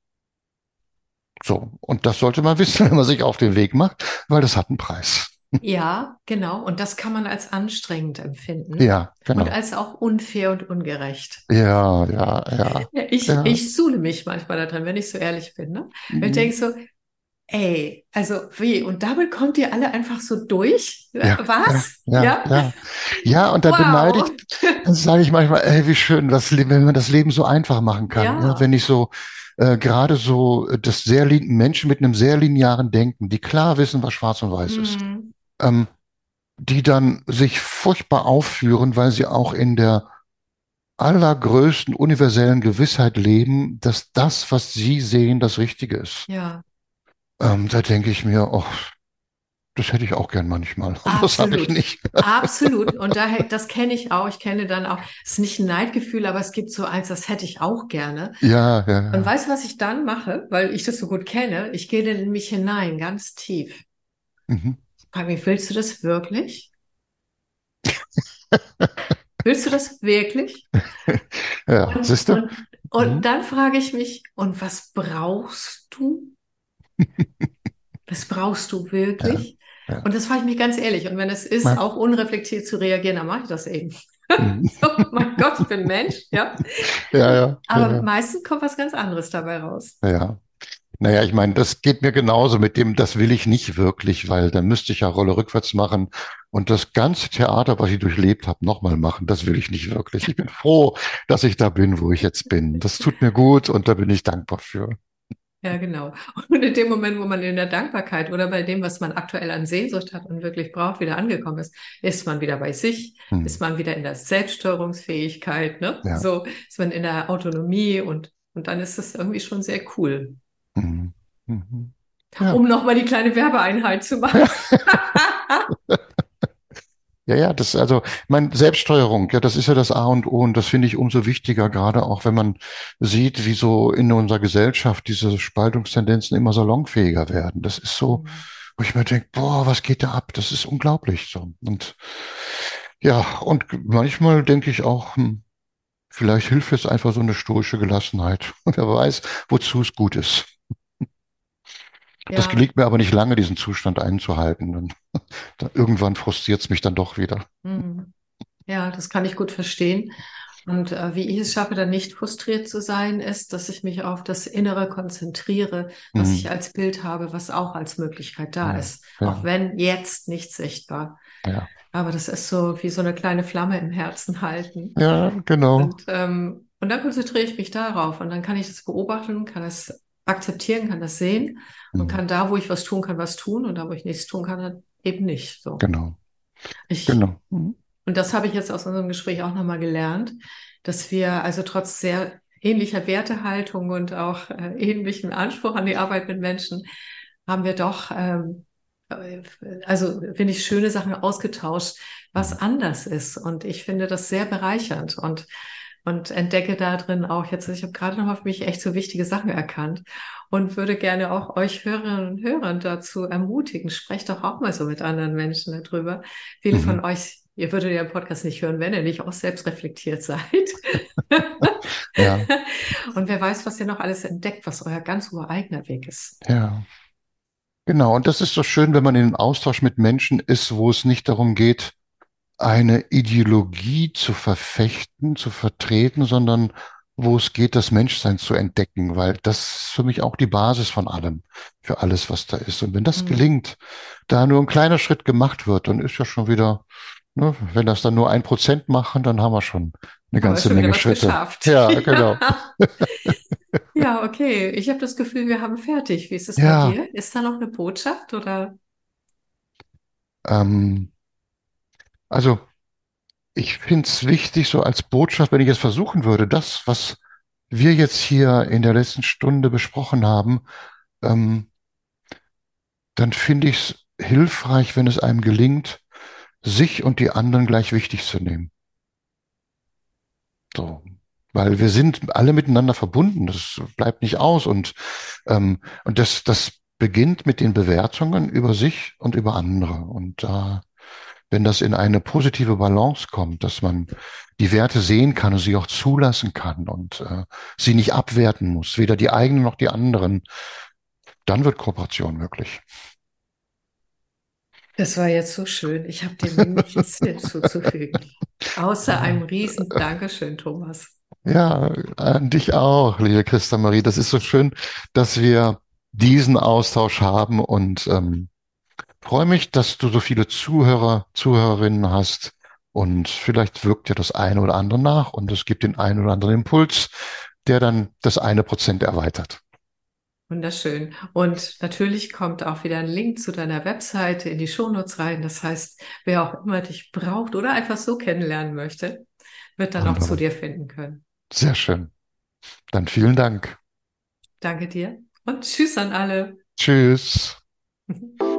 So. Und das sollte man (laughs) wissen, wenn man sich auf den Weg macht, weil das hat einen Preis. Ja, genau. Und das kann man als anstrengend empfinden. Ja, genau. Und als auch unfair und ungerecht. Ja, ja, ja. (laughs) ich, ja. ich suhle mich manchmal da drin, wenn ich so ehrlich bin. Ne? Mhm. Ich denke so, ey, also wie? Und damit kommt ihr alle einfach so durch? Ja, Was? Ja, ja, ja. ja. und dann wow. beneide ich, dann sage ich manchmal, ey, wie schön, das, wenn man das Leben so einfach machen kann. Ja. Ne? Wenn ich so äh, gerade so das sehr Menschen mit einem sehr linearen Denken, die klar wissen, was schwarz und weiß mhm. ist ähm, die dann sich furchtbar aufführen, weil sie auch in der allergrößten universellen Gewissheit leben, dass das, was sie sehen, das Richtige ist. Ja. Ähm, da denke ich mir, oh, das hätte ich auch gern manchmal. (laughs) Absolut. Das habe ich nicht. Absolut. Und daher, das kenne ich auch. Ich kenne dann auch, es ist nicht ein Neidgefühl, aber es gibt so eins, das hätte ich auch gerne. Ja, ja, ja. Und weißt du, was ich dann mache? Weil ich das so gut kenne. Ich gehe dann in mich hinein, ganz tief. Mhm. Fabi, willst du das wirklich? willst du das wirklich? (laughs) ja, und, siehst du? Und, und mhm. dann frage ich mich, und was brauchst du? was brauchst du wirklich? (laughs) Ja, ja. Und das frage ich mich ganz ehrlich. Und wenn es ist, mein auch unreflektiert zu reagieren, dann mache ich das eben. Mhm. (laughs) oh mein Gott, ich bin Mensch, ja. Ja, ja. Aber ja, meistens kommt was ganz anderes dabei raus. Ja. Naja, ich meine, das geht mir genauso mit dem, das will ich nicht wirklich, weil dann müsste ich ja Rolle rückwärts machen und das ganze Theater, was ich durchlebt habe, nochmal machen. Das will ich nicht wirklich. Ich bin froh, dass ich da bin, wo ich jetzt bin. Das tut mir gut und da bin ich dankbar für. Ja, genau. Und in dem Moment, wo man in der Dankbarkeit oder bei dem, was man aktuell an Sehnsucht hat und wirklich braucht, wieder angekommen ist, ist man wieder bei sich, hm. ist man wieder in der Selbststeuerungsfähigkeit, ne? Ja. So ist man in der Autonomie und, und dann ist es irgendwie schon sehr cool. Mhm. Mhm. Ja. Um nochmal die kleine Werbeeinheit zu machen. (laughs) Ja, ja, das, also, mein Selbststeuerung, ja, das ist ja das A und O und das finde ich umso wichtiger, gerade auch wenn man sieht, wie so in unserer Gesellschaft diese Spaltungstendenzen immer salonfähiger werden. Das ist so, Mhm. wo ich mir denke, boah, was geht da ab? Das ist unglaublich so. Und ja, und manchmal denke ich auch, hm, vielleicht hilft jetzt einfach so eine stoische Gelassenheit. Und (laughs) wer weiß, wozu es gut ist. Das Ja, gelingt mir aber nicht lange, diesen Zustand einzuhalten. Dann, (laughs) dann irgendwann frustriert es mich dann doch wieder. mhm. Ja, das kann ich gut verstehen. Und äh, wie ich es schaffe, dann nicht frustriert zu sein, ist, dass ich mich auf das Innere konzentriere, was Hm, ich als Bild habe, was auch als Möglichkeit da ja, ist. Auch ja, wenn jetzt nicht sichtbar. ja. Aber das ist so wie so eine kleine Flamme im Herzen halten. Ja, genau. Und, ähm, und dann konzentriere ich mich darauf und dann kann ich das beobachten, kann es akzeptieren, kann das sehen und Hm, kann da, wo ich was tun kann, was tun und da, wo ich nichts tun kann, eben nicht. So. genau. Ich, Genau. Hm, und das habe ich jetzt aus unserem Gespräch auch nochmal gelernt, dass wir also trotz sehr ähnlicher Wertehaltung und auch äh, ähnlichem Anspruch an die Arbeit mit Menschen, haben wir doch, ähm, äh, also finde ich, schöne Sachen ausgetauscht, was anders ist. Und ich finde das sehr bereichernd und, und entdecke da drin auch jetzt, ich habe gerade nochmal für mich echt so wichtige Sachen erkannt und würde gerne auch euch Hörerinnen und Hörer dazu ermutigen. Sprecht doch auch mal so mit anderen Menschen darüber. Viele mhm. von euch, ihr würdet ja den Podcast nicht hören, wenn ihr nicht auch selbst reflektiert seid. (laughs) Ja, Und wer weiß, was ihr noch alles entdeckt, was euer ganz ureigener Weg ist. ja. Genau. Und das ist so schön, wenn man in den Austausch mit Menschen ist, wo es nicht darum geht, eine Ideologie zu verfechten, zu vertreten, sondern wo es geht, das Menschsein zu entdecken, weil das ist für mich auch die Basis von allem, für alles, was da ist. Und wenn das Hm. gelingt, da nur ein kleiner Schritt gemacht wird, dann ist ja schon wieder, ne, wenn das dann nur ein Prozent machen, dann haben wir schon eine ganze schon Menge Schritte. geschafft. Ja, genau. (laughs) Ja, okay. Ich habe das Gefühl, wir haben fertig. Wie ist es bei Ja, dir? Ist da noch eine Botschaft oder? ähm, also ich finde es wichtig, so als Botschaft, wenn ich jetzt versuchen würde, das, was wir jetzt hier in der letzten Stunde besprochen haben, ähm, dann finde ich es hilfreich, wenn es einem gelingt, sich und die anderen gleich wichtig zu nehmen. So. Weil wir sind alle miteinander verbunden. Das bleibt nicht aus. Und, ähm, und das, das beginnt mit den Bewertungen über sich und über andere. Und da, wenn das in eine positive Balance kommt, dass man die Werte sehen kann und sie auch zulassen kann und äh, sie nicht abwerten muss, weder die eigenen noch die anderen, dann wird Kooperation möglich. Das war jetzt so schön. Ich habe dem nichts (laughs) hinzuzufügen. Außer einem riesen Dankeschön, Thomas. Ja, an dich auch, liebe Christa Marie. Das ist so schön, dass wir diesen Austausch haben und ähm, freue mich, dass du so viele Zuhörer, Zuhörerinnen hast. Und vielleicht wirkt ja das eine oder andere nach und es gibt den einen oder anderen Impuls, der dann das eine Prozent erweitert. Wunderschön. Und natürlich kommt auch wieder ein Link zu deiner Webseite in die Shownotes rein. Das heißt, wer auch immer dich braucht oder einfach so kennenlernen möchte, wird dann auch zu Wunderbar. dir finden können. Sehr schön. Dann vielen Dank. Danke dir und tschüss an alle. Tschüss. (laughs)